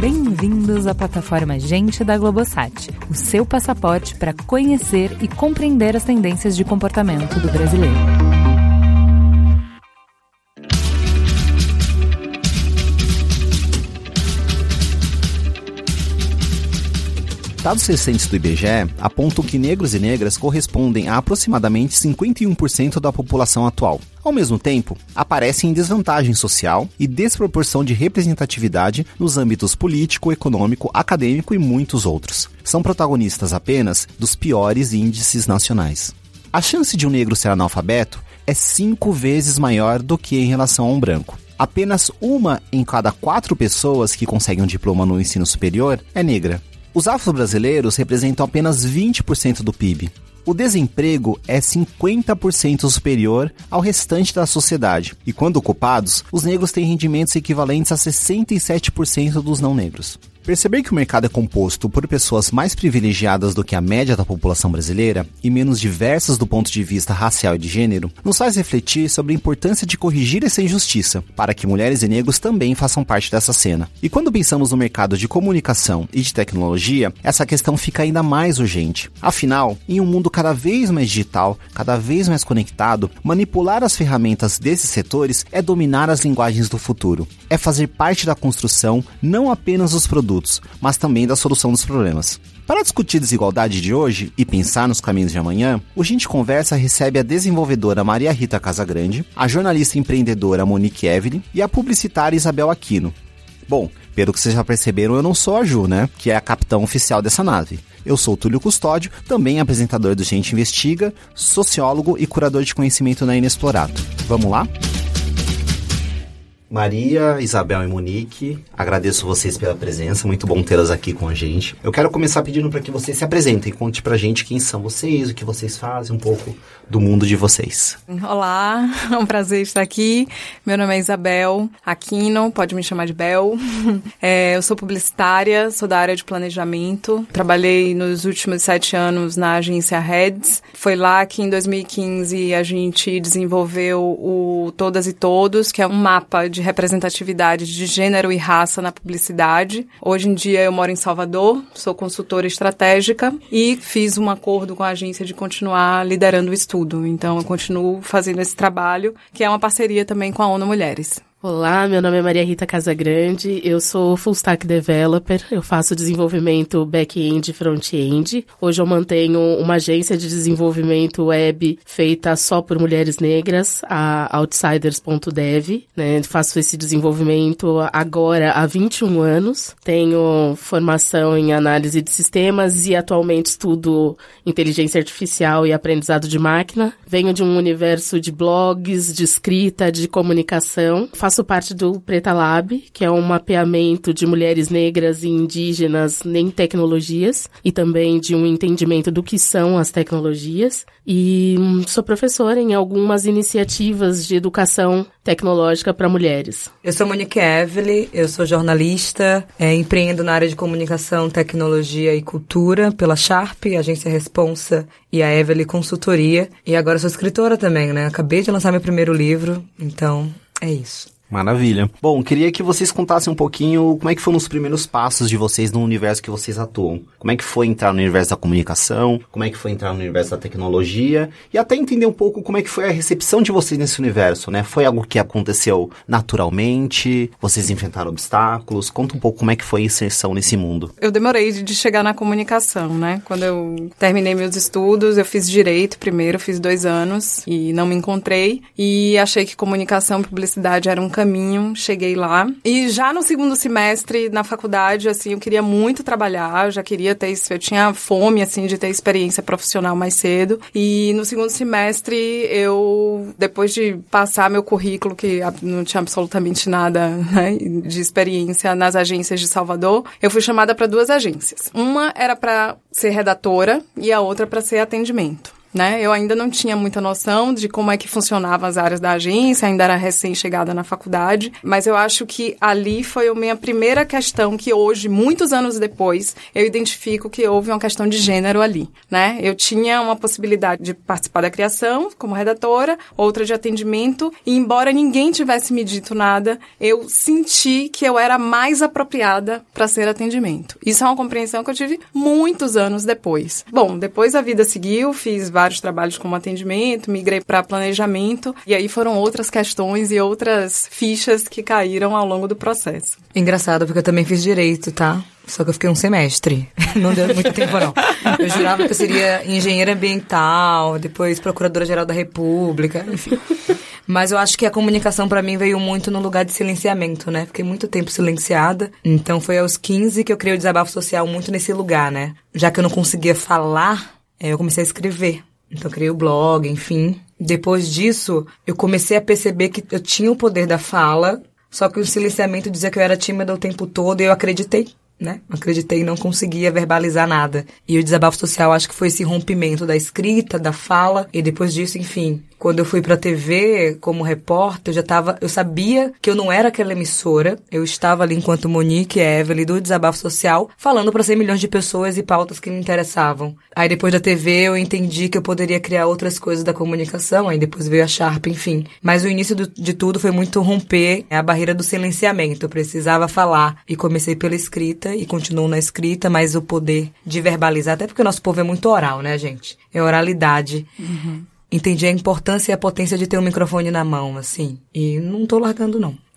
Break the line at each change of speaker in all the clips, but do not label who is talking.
Bem-vindos à plataforma Gente da Globosat, o seu passaporte para conhecer e compreender as tendências de comportamento do brasileiro.
Dados recentes do IBGE apontam que negros e negras correspondem a aproximadamente 51% da população atual. Ao mesmo tempo, aparecem em desvantagem social e desproporção de representatividade nos âmbitos político, econômico, acadêmico e muitos outros. São protagonistas apenas dos piores índices nacionais. A chance de um negro ser analfabeto é cinco vezes maior do que em relação a um branco. Apenas uma em cada quatro pessoas que conseguem um diploma no ensino superior é negra. Os afro-brasileiros representam apenas 20% do PIB. O desemprego é 50% superior ao restante da sociedade, e quando ocupados, os negros têm rendimentos equivalentes a 67% dos não negros. Perceber que o mercado é composto por pessoas mais privilegiadas do que a média da população brasileira e menos diversas do ponto de vista racial e de gênero nos faz refletir sobre a importância de corrigir essa injustiça para que mulheres e negros também façam parte dessa cena. E quando pensamos no mercado de comunicação e de tecnologia, essa questão fica ainda mais urgente. Afinal, em um mundo cada vez mais digital, cada vez mais conectado, manipular as ferramentas desses setores é dominar as linguagens do futuro. É fazer parte da construção não apenas dos produtos produtos, mas também da solução dos problemas. Para discutir desigualdade de hoje e pensar nos caminhos de amanhã, o Gente Conversa recebe a desenvolvedora Maria Rita Casagrande, a jornalista empreendedora Monique Evelyn e a publicitária Isabel Aquino. Bom, pelo que vocês já perceberam, eu não sou a Ju, né? Que é a capitão oficial dessa nave. Eu sou Túlio Custódio, também apresentador do Gente Investiga, sociólogo e curador de conhecimento na Inexplorado. Vamos lá? Maria, Isabel e Monique, agradeço vocês pela presença, muito bom tê-las aqui com a gente. Eu quero começar pedindo para que vocês se apresentem, conte pra gente quem são vocês, o que vocês fazem, um pouco do mundo de vocês.
Olá, é um prazer estar aqui. Meu nome é Isabel Aquino, pode me chamar de Bel. É, eu sou publicitária, sou da área de planejamento. Trabalhei nos últimos sete anos na agência Reds. Foi lá que em 2015 a gente desenvolveu o Todas e Todos, que é um mapa de representatividade de gênero e raça na publicidade. Hoje em dia eu moro em Salvador, sou consultora estratégica e fiz um acordo com a agência de continuar liderando o estudo. Então eu continuo fazendo esse trabalho, que é uma parceria também com a ONU Mulheres.
Olá, meu nome é Maria Rita Casagrande, eu sou full stack developer, eu faço desenvolvimento back-end e front-end. Hoje eu mantenho uma agência de desenvolvimento web feita só por mulheres negras, a outsiders.dev, né? Faço esse desenvolvimento agora há 21 anos. Tenho formação em análise de sistemas e atualmente estudo inteligência artificial e aprendizado de máquina. Venho de um universo de blogs, de escrita, de comunicação. Faço faço parte do Preta Lab, que é um mapeamento de mulheres negras e indígenas em tecnologias e também de um entendimento do que são as tecnologias. E hum, sou professora em algumas iniciativas de educação tecnológica para mulheres.
Eu sou Monique Evelyn, eu sou jornalista, é, empreendo na área de comunicação, tecnologia e cultura pela Sharp, agência Responsa e a Evelyn Consultoria. E agora sou escritora também, né? Acabei de lançar meu primeiro livro, então é isso.
Maravilha. Bom, queria que vocês contassem um pouquinho como é que foram os primeiros passos de vocês no universo que vocês atuam. Como é que foi entrar no universo da comunicação, como é que foi entrar no universo da tecnologia e até entender um pouco como é que foi a recepção de vocês nesse universo, né? Foi algo que aconteceu naturalmente? Vocês enfrentaram obstáculos? Conta um pouco como é que foi a inserção nesse mundo.
Eu demorei de chegar na comunicação, né? Quando eu terminei meus estudos, eu fiz direito primeiro, fiz dois anos e não me encontrei e achei que comunicação e publicidade era um caminho caminho, cheguei lá. E já no segundo semestre, na faculdade, assim, eu queria muito trabalhar, já queria ter, eu tinha fome, assim, de ter experiência profissional mais cedo. E no segundo semestre, eu, depois de passar meu currículo, que não tinha absolutamente nada né, de experiência nas agências de Salvador, eu fui chamada para duas agências. Uma era para ser redatora e a outra para ser atendimento. Né? Eu ainda não tinha muita noção de como é que funcionavam as áreas da agência, ainda era recém-chegada na faculdade, mas eu acho que ali foi a minha primeira questão que hoje, muitos anos depois, eu identifico que houve uma questão de gênero ali, né? Eu tinha uma possibilidade de participar da criação como redatora, outra de atendimento, e embora ninguém tivesse me dito nada, eu senti que eu era mais apropriada para ser atendimento. Isso é uma compreensão que eu tive muitos anos depois. Bom, depois a vida seguiu, fiz vários trabalhos como atendimento, migrei para planejamento, e aí foram outras questões e outras fichas que caíram ao longo do processo.
Engraçado, porque eu também fiz direito, tá? Só que eu fiquei um semestre. Não deu muito tempo, não. Eu jurava que eu seria engenheira ambiental, depois procuradora-geral da República, enfim. Mas eu acho que a comunicação para mim veio muito no lugar de silenciamento, né? Fiquei muito tempo silenciada. Então foi aos 15 que eu criei o desabafo social muito nesse lugar, né? Já que eu não conseguia falar, eu comecei a escrever. Então criei o blog, enfim. Depois disso, eu comecei a perceber que eu tinha o poder da fala, só que o silenciamento dizia que eu era tímida o tempo todo e eu acreditei né? Acreditei e não conseguia verbalizar nada. E o desabafo social acho que foi esse rompimento da escrita, da fala, e depois disso, enfim, quando eu fui pra TV como repórter, eu já tava, eu sabia que eu não era aquela emissora. Eu estava ali enquanto Monique e Evelyn do Desabafo Social, falando para 100 milhões de pessoas e pautas que me interessavam. Aí depois da TV eu entendi que eu poderia criar outras coisas da comunicação, aí depois veio a Sharp, enfim. Mas o início do, de tudo foi muito romper a barreira do silenciamento. Eu precisava falar e comecei pela escrita e continuo na escrita, mas o poder de verbalizar, até porque o nosso povo é muito oral, né, gente? É oralidade. Uhum entendi a importância e a potência de ter um microfone na mão, assim. E não tô largando, não.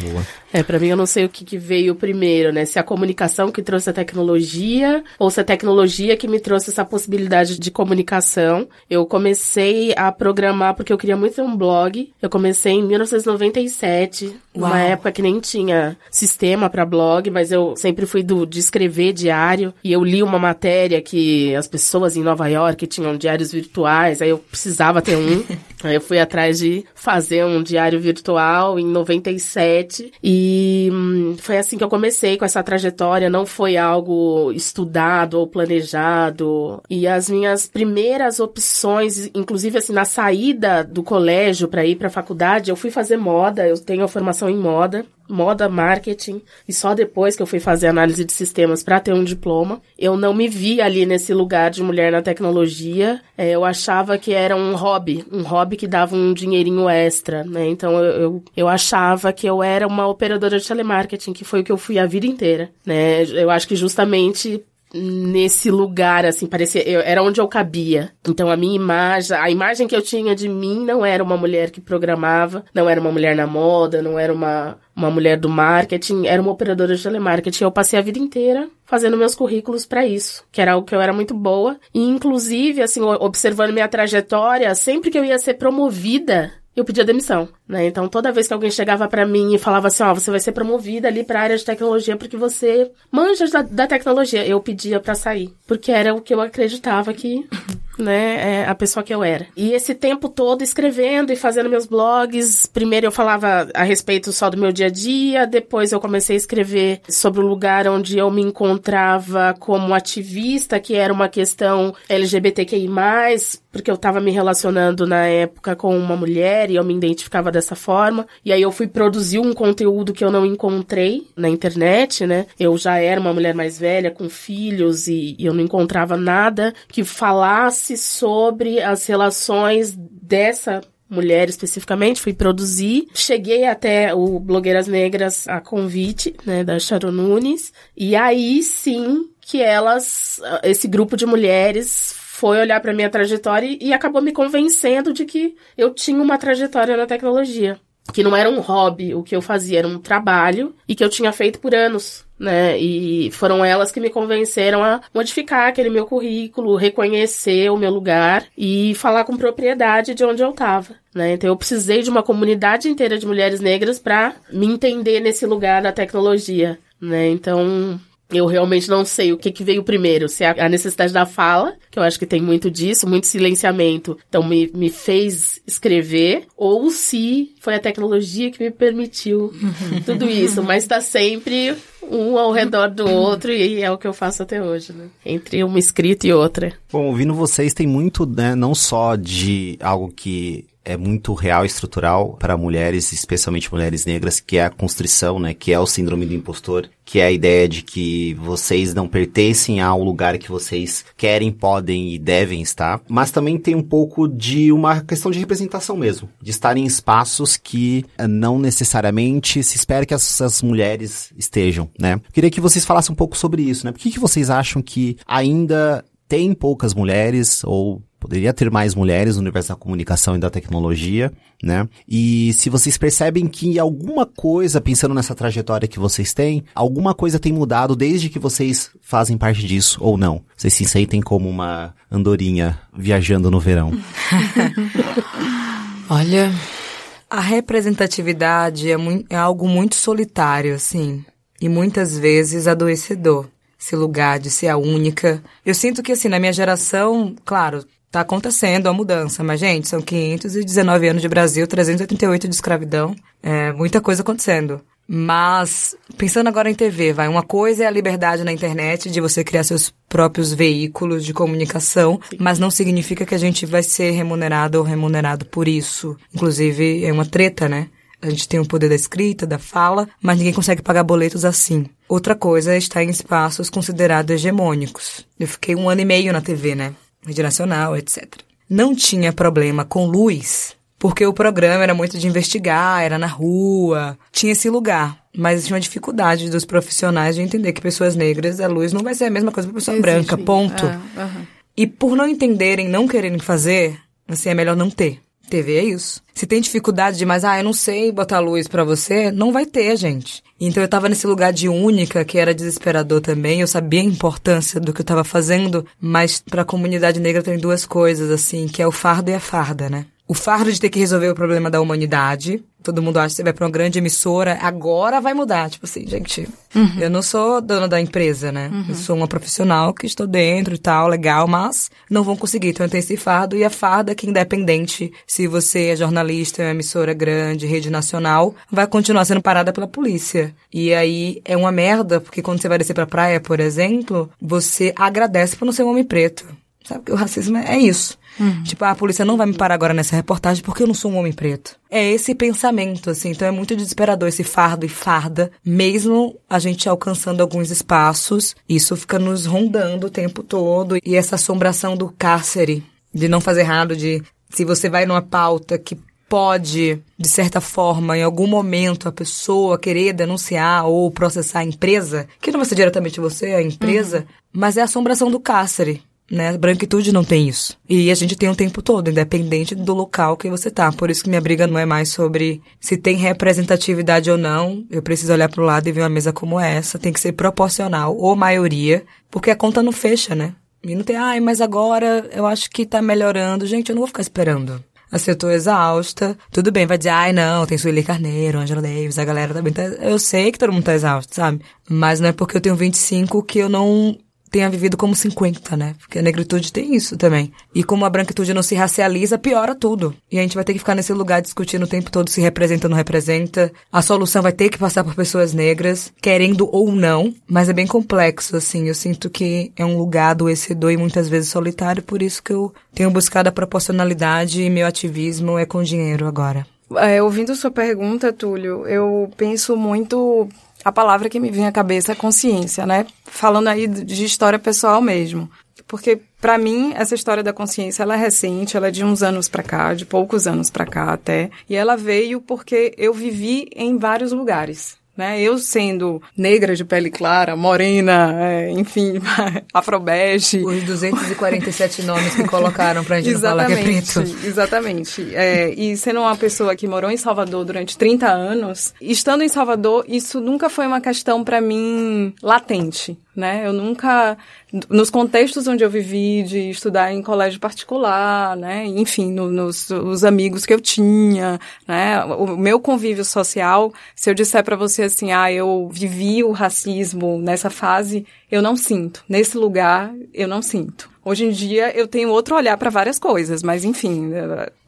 Boa. É, para mim eu não sei o que, que, veio primeiro, né? Se a comunicação que trouxe a tecnologia ou se a tecnologia que me trouxe essa possibilidade de comunicação. Eu comecei a programar porque eu queria muito ter um blog. Eu comecei em 1997, Uau. uma época que nem tinha sistema para blog, mas eu sempre fui do de escrever diário e eu li uma matéria que as pessoas em Nova York tinham diários virtuais, aí eu precisava ter um. aí eu fui atrás de fazer um diário virtual em 97 e e hum, foi assim que eu comecei com essa trajetória, não foi algo estudado ou planejado. E as minhas primeiras opções, inclusive assim, na saída do colégio para ir para a faculdade, eu fui fazer moda, eu tenho a formação em moda moda, marketing, e só depois que eu fui fazer análise de sistemas para ter um diploma. Eu não me vi ali nesse lugar de mulher na tecnologia. É, eu achava que era um hobby, um hobby que dava um dinheirinho extra, né? Então eu, eu, eu achava que eu era uma operadora de telemarketing, que foi o que eu fui a vida inteira, né? Eu acho que justamente nesse lugar, assim, parecia, eu, era onde eu cabia. Então a minha imagem, a imagem que eu tinha de mim não era uma mulher que programava, não era uma mulher na moda, não era uma, uma mulher do marketing, era uma operadora de telemarketing. Eu passei a vida inteira fazendo meus currículos para isso, que era algo que eu era muito boa. E inclusive, assim, observando minha trajetória, sempre que eu ia ser promovida, eu pedia demissão, né? Então toda vez que alguém chegava para mim e falava assim, ó, oh, você vai ser promovida ali para área de tecnologia porque você manja da, da tecnologia, eu pedia para sair, porque era o que eu acreditava que né, é a pessoa que eu era. E esse tempo todo escrevendo e fazendo meus blogs, primeiro eu falava a respeito só do meu dia a dia, depois eu comecei a escrever sobre o lugar onde eu me encontrava como ativista, que era uma questão LGBTQI+, porque eu estava me relacionando na época com uma mulher e eu me identificava dessa forma. E aí eu fui produzir um conteúdo que eu não encontrei na internet, né? Eu já era uma mulher mais velha, com filhos, e, e eu não encontrava nada que falasse sobre as relações dessa mulher especificamente, fui produzir. Cheguei até o Blogueiras Negras a convite, né, da Sharon Nunes. E aí sim que elas, esse grupo de mulheres foi olhar para minha trajetória e acabou me convencendo de que eu tinha uma trajetória na tecnologia. Que não era um hobby, o que eu fazia era um trabalho e que eu tinha feito por anos, né? E foram elas que me convenceram a modificar aquele meu currículo, reconhecer o meu lugar e falar com propriedade de onde eu estava. Né? Então eu precisei de uma comunidade inteira de mulheres negras para me entender nesse lugar da tecnologia, né? Então Eu realmente não sei o que, que veio primeiro, se é a necessidade da fala, que eu acho que tem muito disso, muito silenciamento, então me, me fez escrever, ou se foi a tecnologia que me permitiu tudo isso, mas está sempre um ao redor do outro e é o que eu faço até hoje, né? Entre uma escrita e outra.
Bom, ouvindo vocês tem muito, né, não só de algo que é muito real estrutural para mulheres, especialmente mulheres negras, que é a constrição, né, que é o síndrome do impostor, que é a ideia de que vocês não pertencem ao lugar que vocês querem, podem e devem estar, mas também tem um pouco de uma questão de representação mesmo, de estar em espaços que eh, não necessariamente se espera que essas mulheres estejam, né? Queria que vocês falassem um pouco sobre isso, né? Por que, que vocês acham que ainda tem poucas mulheres ou poderia ter mais mulheres no universo da comunicação e da tecnologia, né? E se vocês percebem que alguma coisa, pensando nessa trajetória que vocês têm, alguma coisa tem mudado desde que vocês fazem parte disso ou não? Vocês se sentem como uma andorinha viajando no verão?
Olha, a representatividade é, é algo muito solitário, assim, e muitas vezes adoecedor esse lugar de ser a única. Eu sinto que, assim, na minha geração, claro, tá acontecendo a mudança, mas, gente, são 519 anos de Brasil, 388 de escravidão, é muita coisa acontecendo. Mas, pensando agora em TV, vai, uma coisa é a liberdade na internet de você criar seus próprios veículos de comunicação, mas não significa que a gente vai ser remunerado ou remunerado por isso. Inclusive, é uma treta, né? A gente tem o poder da escrita, da fala, mas ninguém consegue pagar boletos assim. Outra coisa é estar em espaços considerados hegemônicos. Eu fiquei um ano e meio na TV, né? Rede Nacional, etc. Não tinha problema com luz, porque o programa era muito de investigar, era na rua, tinha esse lugar. Mas tinha uma dificuldade dos profissionais de entender que pessoas negras, a luz não vai ser a mesma coisa para pessoa Existe. branca, ponto. É, uhum. E por não entenderem, não quererem fazer, assim, é melhor não ter. TV é isso. Se tem dificuldade demais, ah, eu não sei botar luz para você, não vai ter, gente. Então eu tava nesse lugar de única, que era desesperador também. Eu sabia a importância do que eu tava fazendo, mas pra comunidade negra tem duas coisas, assim, que é o fardo e a farda, né? O fardo de ter que resolver o problema da humanidade, todo mundo acha que você vai pra uma grande emissora, agora vai mudar. Tipo assim, gente, uhum. eu não sou dona da empresa, né? Uhum. Eu sou uma profissional que estou dentro e tal, legal, mas não vão conseguir. Então eu tenho esse fardo e a farda que independente se você é jornalista, é uma emissora grande, rede nacional, vai continuar sendo parada pela polícia. E aí é uma merda, porque quando você vai descer pra praia, por exemplo, você agradece por não ser um homem preto. Sabe que o racismo é isso. Uhum. Tipo, ah, a polícia não vai me parar agora nessa reportagem porque eu não sou um homem preto. É esse pensamento, assim. Então é muito desesperador esse fardo e farda, mesmo a gente alcançando alguns espaços, isso fica nos rondando o tempo todo. E essa assombração do cárcere, de não fazer errado, de se você vai numa pauta que pode, de certa forma, em algum momento, a pessoa querer denunciar ou processar a empresa, que não vai ser diretamente você, a empresa, uhum. mas é a assombração do cárcere né? Branquitude não tem isso. E a gente tem o tempo todo, independente do local que você tá. Por isso que minha briga não é mais sobre se tem representatividade ou não. Eu preciso olhar pro lado e ver uma mesa como essa. Tem que ser proporcional, ou maioria, porque a conta não fecha, né? E não tem, ai, mas agora eu acho que tá melhorando. Gente, eu não vou ficar esperando. Assim, eu tô exausta. Tudo bem, vai dizer, ai, não, tem Sueli Carneiro, Angela Davis, a galera também tá... Eu sei que todo mundo tá exausto, sabe? Mas não é porque eu tenho 25 que eu não tenha vivido como 50, né? Porque a negritude tem isso também. E como a branquitude não se racializa, piora tudo. E a gente vai ter que ficar nesse lugar discutindo o tempo todo se representa ou não representa. A solução vai ter que passar por pessoas negras, querendo ou não, mas é bem complexo, assim. Eu sinto que é um lugar adoecedor e muitas vezes solitário, por isso que eu tenho buscado a proporcionalidade e meu ativismo é com dinheiro agora.
É, ouvindo sua pergunta, Túlio, eu penso muito a palavra que me vem à cabeça é consciência, né? Falando aí de história pessoal mesmo. Porque, para mim, essa história da consciência, ela é recente, ela é de uns anos para cá, de poucos anos para cá até. E ela veio porque eu vivi em vários lugares né? Eu sendo negra de pele clara, morena, é, enfim, afrobege.
Os 247 nomes que colocaram pra gente falar que é preto.
Exatamente. É, e sendo uma pessoa que morou em Salvador durante 30 anos, estando em Salvador, isso nunca foi uma questão para mim latente né? Eu nunca, nos contextos onde eu vivi, de estudar em colégio particular, né? Enfim, no, nos os amigos que eu tinha, né? O meu convívio social, se eu disser para você assim, ah, eu vivi o racismo nessa fase, eu não sinto. Nesse lugar, eu não sinto. Hoje em dia eu tenho outro olhar para várias coisas, mas enfim,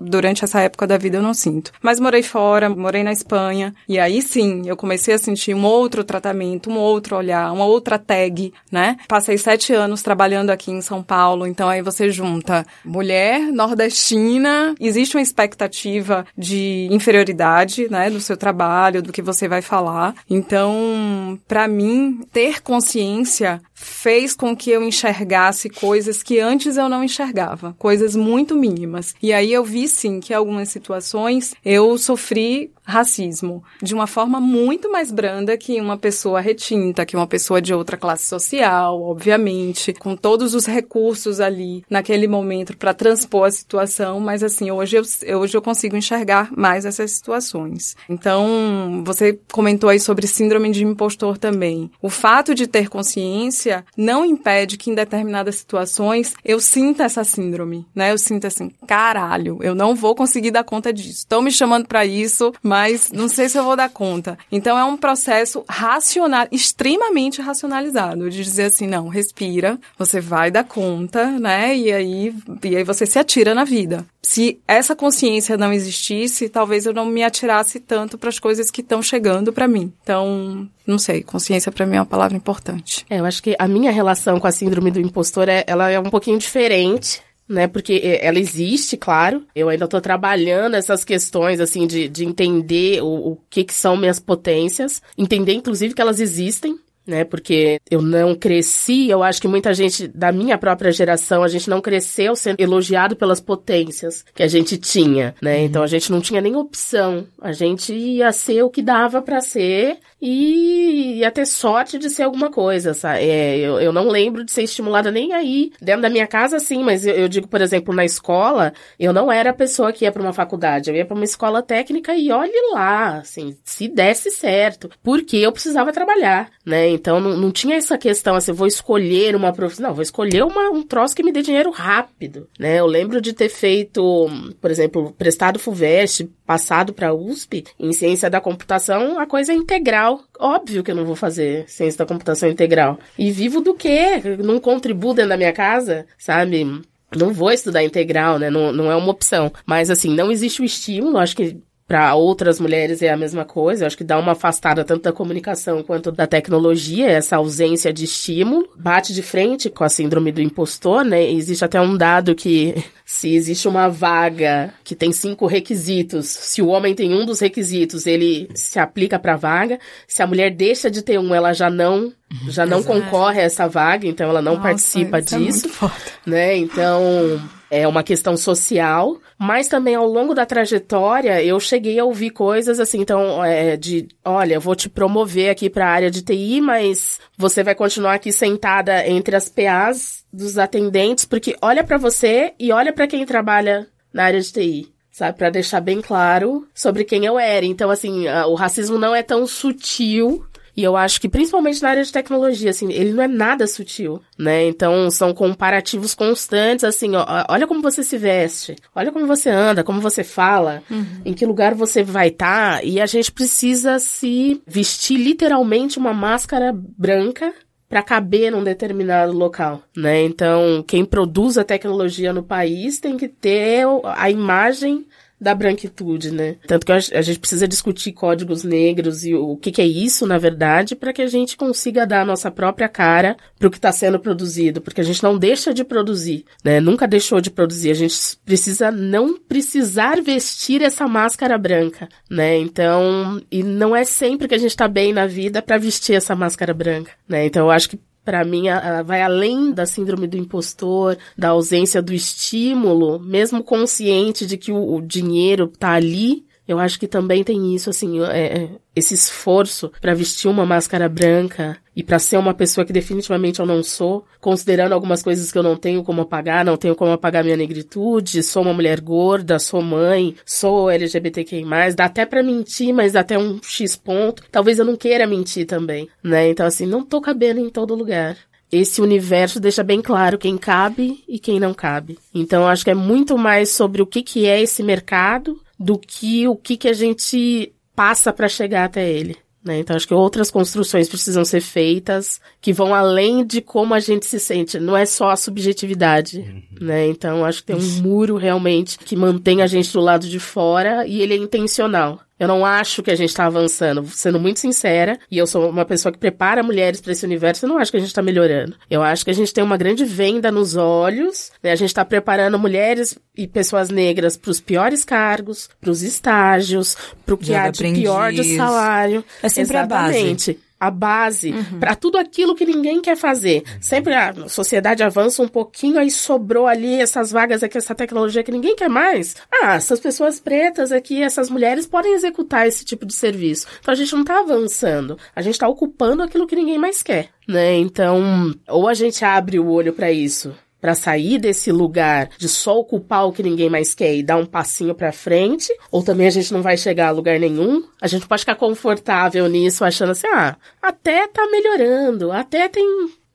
durante essa época da vida eu não sinto. Mas morei fora, morei na Espanha, e aí sim eu comecei a sentir um outro tratamento, um outro olhar, uma outra tag, né? Passei sete anos trabalhando aqui em São Paulo, então aí você junta mulher nordestina, existe uma expectativa de inferioridade, né, do seu trabalho, do que você vai falar. Então, para mim, ter consciência fez com que eu enxergasse coisas que antes eu não enxergava, coisas muito mínimas. E aí eu vi sim que algumas situações eu sofri racismo de uma forma muito mais branda que uma pessoa retinta, que uma pessoa de outra classe social, obviamente, com todos os recursos ali naquele momento para transpor a situação, mas assim, hoje eu, hoje eu consigo enxergar mais essas situações. Então, você comentou aí sobre síndrome de impostor também. O fato de ter consciência não impede que em determinadas situações eu sinta essa síndrome, né? Eu sinto assim, caralho, eu não vou conseguir dar conta disso. Estão me chamando para isso, mas não sei se eu vou dar conta. Então é um processo racional, extremamente racionalizado, de dizer assim, não, respira, você vai dar conta, né? E aí, e aí você se atira na vida. Se essa consciência não existisse, talvez eu não me atirasse tanto para as coisas que estão chegando para mim. Então, não sei, consciência para mim é uma palavra importante.
É, eu acho que a minha relação com a síndrome do impostor é, ela é um pouquinho diferente né? Porque é, ela existe, claro. Eu ainda estou trabalhando essas questões, assim, de, de entender o, o que, que são minhas potências. Entender, inclusive, que elas existem né? Porque eu não cresci, eu acho que muita gente da minha própria geração, a gente não cresceu sendo elogiado pelas potências que a gente tinha, né? Uhum. Então a gente não tinha nem opção. A gente ia ser o que dava para ser e ia ter sorte de ser alguma coisa, sabe? É, eu, eu não lembro de ser estimulada nem aí. Dentro da minha casa, sim, mas eu, eu digo, por exemplo, na escola, eu não era a pessoa que ia para uma faculdade. Eu ia para uma escola técnica e olhe lá, assim, se desse certo. Porque eu precisava trabalhar, né? Então não, não tinha essa questão assim, vou escolher uma profissão. Não, vou escolher uma, um troço que me dê dinheiro rápido, né? Eu lembro de ter feito, por exemplo, prestado FUVEST, passado para USP, em ciência da computação, a coisa é integral. Óbvio que eu não vou fazer ciência da computação integral. E vivo do quê? Não contribuo dentro da minha casa, sabe? Não vou estudar integral, né? Não, não é uma opção. Mas, assim, não existe o estímulo. Acho que para outras mulheres é a mesma coisa. Eu acho que dá uma afastada tanto da comunicação quanto da tecnologia, essa ausência de estímulo. Bate de frente com a síndrome do impostor, né? Existe até um dado que se existe uma vaga que tem cinco requisitos, se o homem tem um dos requisitos, ele se aplica para a vaga. Se a mulher deixa de ter um, ela já não já não Exato. concorre a essa vaga, então ela não Nossa, participa disso, é né? Então, é uma questão social, mas também ao longo da trajetória eu cheguei a ouvir coisas assim, então, é, de, olha, eu vou te promover aqui para a área de TI, mas você vai continuar aqui sentada entre as PAs dos atendentes, porque olha para você e olha para quem trabalha na área de TI sabe? Para deixar bem claro sobre quem eu era. Então, assim, o racismo não é tão sutil e eu acho que principalmente na área de tecnologia, assim, ele não é nada sutil, né? Então são comparativos constantes, assim, ó, olha como você se veste, olha como você anda, como você fala, uhum. em que lugar você vai estar, tá, e a gente precisa se vestir literalmente uma máscara branca para caber num determinado local, né? Então, quem produz a tecnologia no país tem que ter a imagem da branquitude, né? Tanto que a gente precisa discutir códigos negros e o que, que é isso, na verdade, para que a gente consiga dar a nossa própria cara para o que está sendo produzido, porque a gente não deixa de produzir, né? Nunca deixou de produzir. A gente precisa não precisar vestir essa máscara branca, né? Então, e não é sempre que a gente está bem na vida para vestir essa máscara branca, né? Então, eu acho que para mim, vai além da síndrome do impostor, da ausência do estímulo, mesmo consciente de que o, o dinheiro tá ali, eu acho que também tem isso, assim, é, é esse esforço para vestir uma máscara branca e para ser uma pessoa que definitivamente eu não sou, considerando algumas coisas que eu não tenho como apagar, não tenho como apagar minha negritude, sou uma mulher gorda, sou mãe, sou LGBTQI+, dá até para mentir, mas dá até um X ponto. Talvez eu não queira mentir também, né? Então assim, não tô cabendo em todo lugar. esse universo deixa bem claro quem cabe e quem não cabe. Então, acho que é muito mais sobre o que, que é esse mercado do que o que, que a gente passa para chegar até ele. Né? Então, acho que outras construções precisam ser feitas que vão além de como a gente se sente. Não é só a subjetividade. Uhum. Né? Então, acho que tem um muro realmente que mantém a gente do lado de fora e ele é intencional. Eu não acho que a gente está avançando, sendo muito sincera, e eu sou uma pessoa que prepara mulheres para esse universo, eu não acho que a gente está melhorando. Eu acho que a gente tem uma grande venda nos olhos, né? A gente está preparando mulheres e pessoas negras para os piores cargos, para os estágios, para o que há de pior de salário.
É sempre
Exatamente.
a base
a base uhum. para tudo aquilo que ninguém quer fazer. Sempre a sociedade avança um pouquinho, aí sobrou ali essas vagas aqui, essa tecnologia que ninguém quer mais. Ah, essas pessoas pretas aqui, essas mulheres podem executar esse tipo de serviço. Então a gente não está avançando, a gente está ocupando aquilo que ninguém mais quer, né? Então, ou a gente abre o olho para isso para sair desse lugar de só ocupar o que ninguém mais quer e dar um passinho para frente, ou também a gente não vai chegar a lugar nenhum. A gente pode ficar confortável nisso, achando assim, ah, até tá melhorando, até tem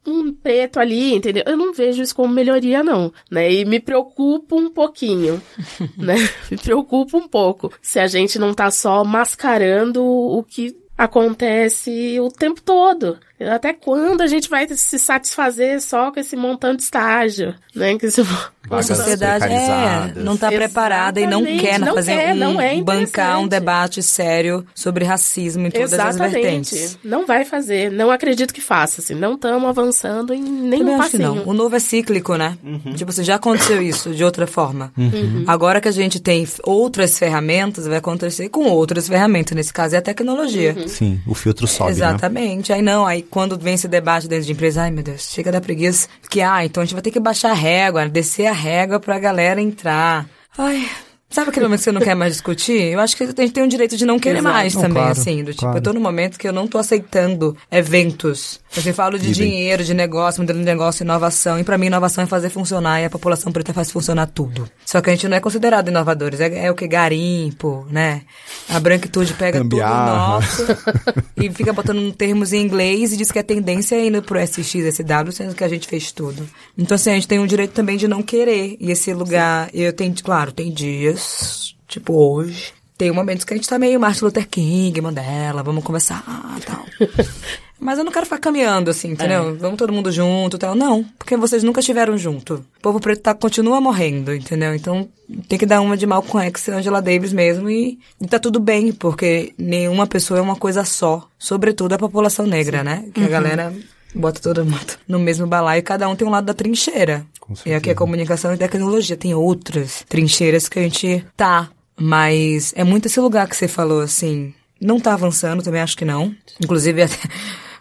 um preto ali, entendeu? Eu não vejo isso como melhoria, não, né? E me preocupa um pouquinho, né? Me preocupa um pouco se a gente não tá só mascarando o que acontece o tempo todo. Até quando a gente vai se satisfazer só com esse montão de estágio, né? Que se...
A sociedade é, não está preparada e não quer não fazer quer, um, não é bancar um debate sério sobre racismo em todas Exatamente. as vertentes.
Não vai fazer, não acredito que faça, assim, não estamos avançando em nenhum passinho.
não. O novo é cíclico, né? Uhum. Tipo, assim, já aconteceu isso de outra forma. Uhum. Agora que a gente tem outras ferramentas, vai acontecer com outras ferramentas, nesse caso é a tecnologia.
Uhum. Sim, o filtro sobe,
né? Exatamente.
Né?
Aí não, aí quando vem esse debate dentro de empresa, ai meu Deus, chega da preguiça, que ah, então a gente vai ter que baixar a régua, descer a régua pra galera entrar. Ai, Sabe aquele momento que você não quer mais discutir? Eu acho que a gente tem o direito de não querer Exato. mais não, também, claro, assim. Do tipo, claro. eu tô no momento que eu não tô aceitando eventos. Eu falo de dinheiro, de negócio, modelo de negócio, inovação. E para mim, inovação é fazer funcionar e a população preta faz funcionar tudo. Só que a gente não é considerado inovadores. É, é o que? Garimpo, né? A branquitude pega tudo nosso e fica botando termos em inglês e diz que a tendência é indo pro SX, SW, sendo que a gente fez tudo. Então, assim, a gente tem o direito também de não querer. E esse lugar, Sim. eu tenho, claro, tem dias tipo hoje. Tem momentos que a gente tá meio Martin Luther King, Mandela, vamos conversar e tal. Mas eu não quero ficar caminhando assim, entendeu? É. Vamos todo mundo junto e tal. Não, porque vocês nunca estiveram junto. O povo preto tá, continua morrendo, entendeu? Então tem que dar uma de Malcolm X e Angela Davis mesmo e, e tá tudo bem, porque nenhuma pessoa é uma coisa só. Sobretudo a população negra, Sim. né? Que uhum. a galera bota todo mundo no mesmo balaio e cada um tem um lado da trincheira. E aqui é comunicação e tecnologia. Tem outras trincheiras que a gente tá. Mas é muito esse lugar que você falou, assim. Não tá avançando, também acho que não. Inclusive, até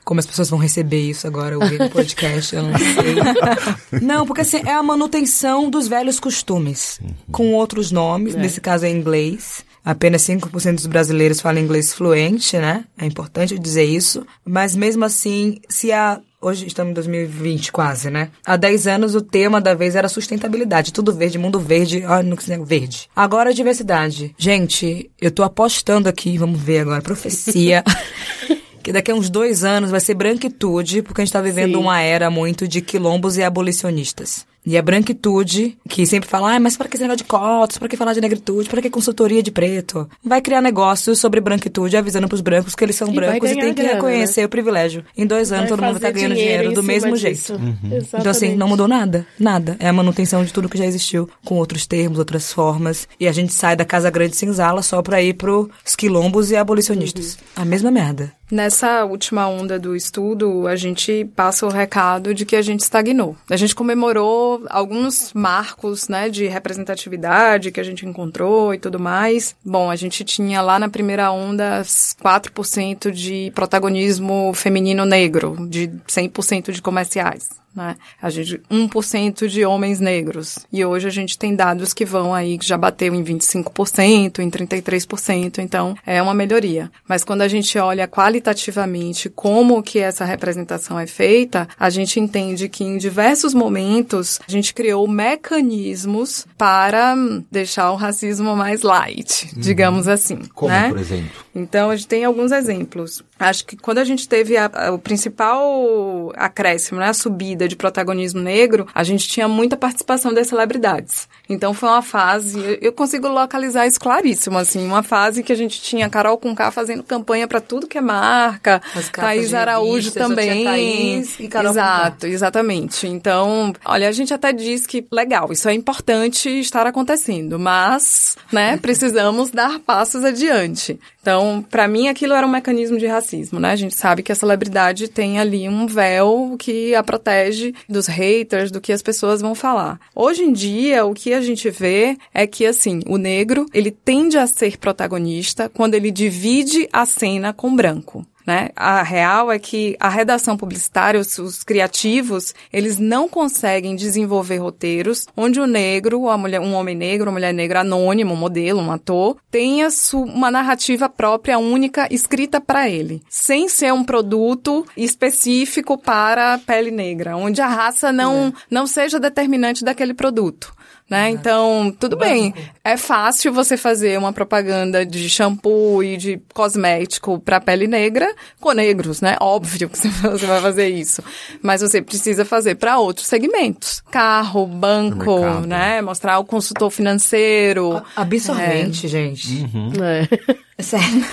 como as pessoas vão receber isso agora, ouvindo o podcast, eu não sei. não, porque assim, é a manutenção dos velhos costumes, uhum. com outros nomes, é. nesse caso é inglês. Apenas 5% dos brasileiros falam inglês fluente, né? É importante dizer isso. Mas mesmo assim, se a Hoje estamos em 2020 quase, né? Há 10 anos o tema da vez era sustentabilidade. Tudo verde, mundo verde. Olha, não sei, verde. Agora diversidade. Gente, eu tô apostando aqui, vamos ver agora, profecia. que daqui a uns dois anos vai ser branquitude, porque a gente tá vivendo Sim. uma era muito de quilombos e abolicionistas. E a branquitude, que sempre fala, ah, mas para que esse negócio de cotas, para que falar de negritude, para que consultoria de preto? Vai criar negócios sobre branquitude, avisando pros brancos que eles são e brancos e tem que grana, reconhecer né? o privilégio. Em dois anos vai todo mundo tá ganhando dinheiro, do mesmo jeito. Uhum. Então assim, não mudou nada, nada. É a manutenção de tudo que já existiu, com outros termos, outras formas. E a gente sai da Casa Grande Senzala só pra ir pros quilombos e abolicionistas. Uhum. A mesma merda.
Nessa última onda do estudo, a gente passa o recado de que a gente estagnou. A gente comemorou alguns marcos, né, de representatividade que a gente encontrou e tudo mais. Bom, a gente tinha lá na primeira onda 4% de protagonismo feminino negro, de 100% de comerciais né? A gente 1% de homens negros. E hoje a gente tem dados que vão aí que já bateu em 25%, em 33%, então é uma melhoria. Mas quando a gente olha qualitativamente como que essa representação é feita, a gente entende que em diversos momentos a gente criou mecanismos para deixar o racismo mais light, uhum. digamos assim.
Como,
né?
por exemplo?
Então, a gente tem alguns exemplos. Acho que quando a gente teve a, a, o principal acréscimo, né, a subida de protagonismo negro, a gente tinha muita participação das celebridades. Então foi uma fase, eu consigo localizar isso claríssimo, assim, uma fase que a gente tinha Carol Conká fazendo campanha para tudo que é marca, Thaís Araújo também.
Thaís e Carol
Exato, Conká. exatamente. Então, olha, a gente até diz que legal, isso é importante estar acontecendo, mas, né, precisamos dar passos adiante. Então, para mim, aquilo era um mecanismo de racismo, né? A gente sabe que a celebridade tem ali um véu que a protege dos haters, do que as pessoas vão falar. Hoje em dia, o que a gente vê é que, assim, o negro, ele tende a ser protagonista quando ele divide a cena com branco. Né? A real é que a redação publicitária, os, os, criativos, eles não conseguem desenvolver roteiros onde o negro, a mulher, um homem negro, uma mulher negra anônimo, um modelo, um ator, tenha uma narrativa própria, única, escrita para ele, sem ser um produto específico para a pele negra, onde a raça não, é. não seja determinante daquele produto né? Então, tudo bem. É fácil você fazer uma propaganda de shampoo e de cosmético para pele negra com negros, né? Óbvio que você vai fazer isso. Mas você precisa fazer para outros segmentos. Carro, banco, né? Mostrar o consultor financeiro.
Absorvente, é. gente.
Uhum.
É. É sério.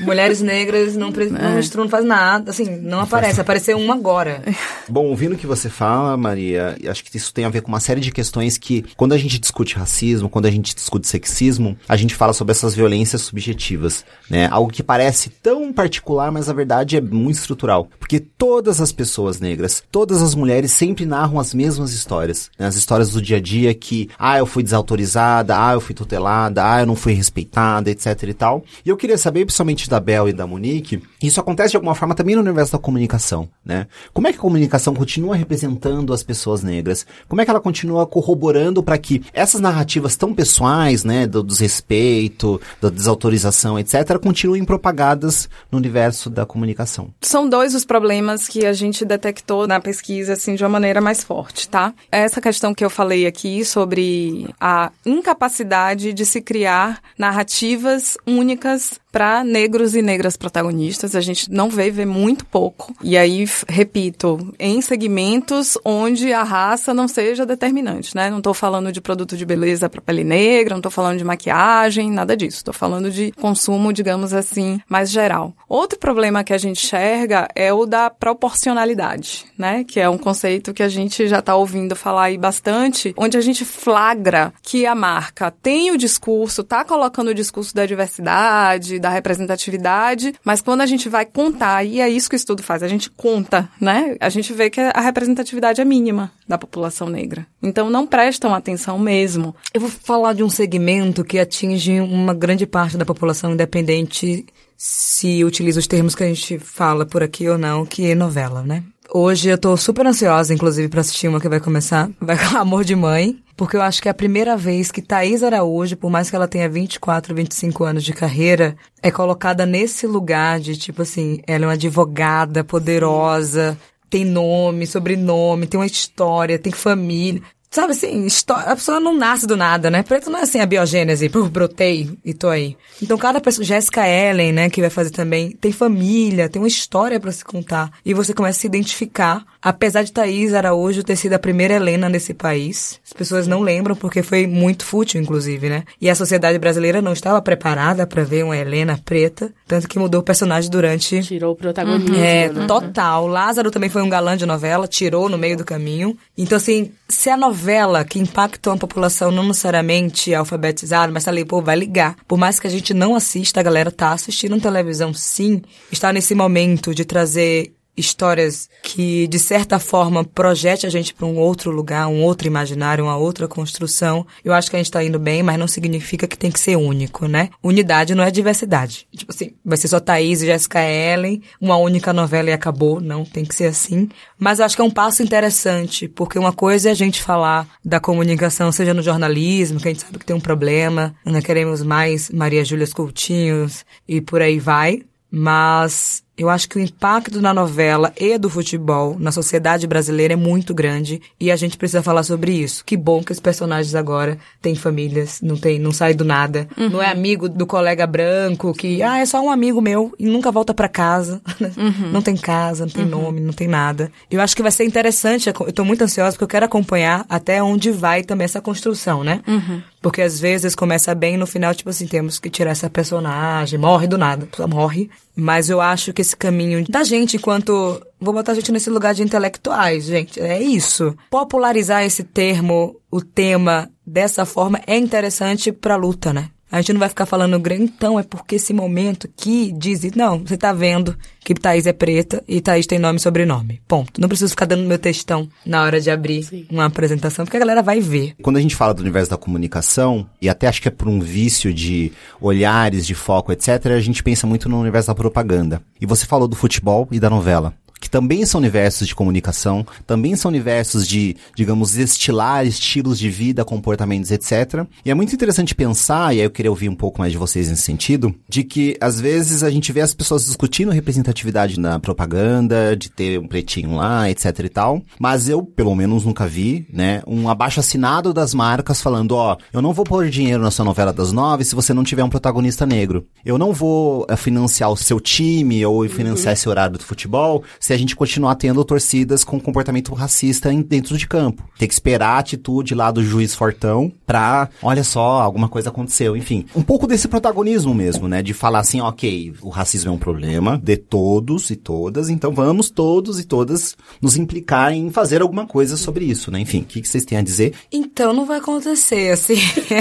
Mulheres negras não, não é. misturam, não faz nada, assim, não, não aparece. Apareceu uma agora.
Bom, ouvindo o que você fala, Maria, acho que isso tem a ver com uma série de questões que, quando a gente discute racismo, quando a gente discute sexismo, a gente fala sobre essas violências subjetivas, né? Algo que parece tão particular, mas na verdade é muito estrutural. Porque todas as pessoas negras, todas as mulheres sempre narram as mesmas histórias. Né? As histórias do dia a dia que, ah, eu fui desautorizada, ah, eu fui tutelada, ah, eu não fui respeitada, etc e tal. E eu queria saber, principalmente da Bel e da Monique, isso acontece de alguma forma também no universo da comunicação, né? Como é que a comunicação continua representando as pessoas negras? Como é que ela continua corroborando para que essas narrativas tão pessoais, né, do desrespeito, da desautorização, etc., continuem propagadas no universo da comunicação?
São dois os problemas que a gente detectou na pesquisa, assim, de uma maneira mais forte, tá? Essa questão que eu falei aqui sobre a incapacidade de se criar narrativas únicas because para negros e negras protagonistas. A gente não vê, vê muito pouco. E aí, repito, em segmentos onde a raça não seja determinante, né? Não estou falando de produto de beleza para pele negra, não estou falando de maquiagem, nada disso. Estou falando de consumo, digamos assim, mais geral. Outro problema que a gente enxerga é o da proporcionalidade, né? Que é um conceito que a gente já está ouvindo falar aí bastante, onde a gente flagra que a marca tem o discurso, está colocando o discurso da diversidade, da representatividade, mas quando a gente vai contar, e é isso que o estudo faz, a gente conta, né? A gente vê que a representatividade é mínima da população negra. Então não prestam atenção mesmo.
Eu vou falar de um segmento que atinge uma grande parte da população independente se utiliza os termos que a gente fala por aqui ou não, que é novela, né? Hoje eu tô super ansiosa, inclusive, para assistir uma que vai começar, vai Amor de Mãe, porque eu acho que é a primeira vez que Thaís Araújo, por mais que ela tenha 24, 25 anos de carreira, é colocada nesse lugar de, tipo assim, ela é uma advogada poderosa, tem nome, sobrenome, tem uma história, tem família. Sabe assim, história, a pessoa não nasce do nada, né? Preto não é assim a biogênese, brotei e tô aí. Então cada pessoa, Jessica Ellen, né, que vai fazer também, tem família, tem uma história para se contar. E você começa a se identificar. Apesar de Thaís Araújo ter sido a primeira Helena nesse país, as pessoas não lembram porque foi muito fútil, inclusive, né? E a sociedade brasileira não estava preparada para ver uma Helena preta, tanto que mudou o personagem durante.
Tirou o protagonismo.
É, né? total. Lázaro também foi um galã de novela, tirou no meio do caminho. Então, assim, se a novela que impactou a população não necessariamente alfabetizada, mas tá ali, pô, vai ligar. Por mais que a gente não assista, a galera tá assistindo televisão sim, está nesse momento de trazer histórias que, de certa forma, projete a gente para um outro lugar, um outro imaginário, uma outra construção. Eu acho que a gente está indo bem, mas não significa que tem que ser único, né? Unidade não é diversidade. Tipo assim, vai ser só Thaís e Jessica Ellen, uma única novela e acabou. Não, tem que ser assim. Mas eu acho que é um passo interessante, porque uma coisa é a gente falar da comunicação, seja no jornalismo, que a gente sabe que tem um problema, não queremos mais Maria Júlia Coutinhos e por aí vai. Mas Eu acho que o impacto da novela e do futebol na sociedade brasileira é muito grande e a gente precisa falar sobre isso. Que bom que os personagens agora têm famílias, não tem, não sai do nada. Uhum. Não é amigo do colega branco que, ah, é só um amigo meu e nunca volta para casa. Uhum. Não tem casa, não tem uhum. nome, não tem nada. Eu acho que vai ser interessante, eu tô muito ansiosa porque eu quero acompanhar até onde vai também essa construção, né?
Uhum.
Porque às vezes começa bem no final, tipo assim, temos que tirar essa personagem, morre do nada, morre. Mas eu acho que esse caminho da gente enquanto. Vou botar a gente nesse lugar de intelectuais, gente. É isso. Popularizar esse termo, o tema, dessa forma é interessante pra luta, né? A gente não vai ficar falando grande, então é porque esse momento que diz, não, você tá vendo que Thaís é preta e Thaís tem nome e sobrenome. Ponto. Não preciso ficar dando meu textão na hora de abrir Sim. uma apresentação, porque a galera vai ver.
Quando a gente fala do universo da comunicação, e até acho que é por um vício de olhares, de foco, etc., a gente pensa muito no universo da propaganda. E você falou do futebol e da novela que também são universos de comunicação, também são universos de, digamos, estilar estilos de vida, comportamentos, etc. E é muito interessante pensar, e aí eu queria ouvir um pouco mais de vocês nesse sentido, de que às vezes a gente vê as pessoas discutindo representatividade na propaganda, de ter um pretinho lá, etc e tal, mas eu, pelo menos, nunca vi, né, um abaixo assinado das marcas falando, ó, eu não vou pôr dinheiro na sua novela das nove se você não tiver um protagonista negro. Eu não vou uh, financiar o seu time ou financiar uhum. esse horário do futebol se a gente continuar tendo torcidas com comportamento racista dentro de campo. Tem que esperar a atitude lá do juiz Fortão pra, olha só, alguma coisa aconteceu. Enfim, um pouco desse protagonismo mesmo, né? De falar assim, ok, o racismo é um problema de todos e todas, então vamos todos e todas nos implicar em fazer alguma coisa sobre isso, né? Enfim, o que, que vocês têm a dizer?
Então, não vai acontecer, assim.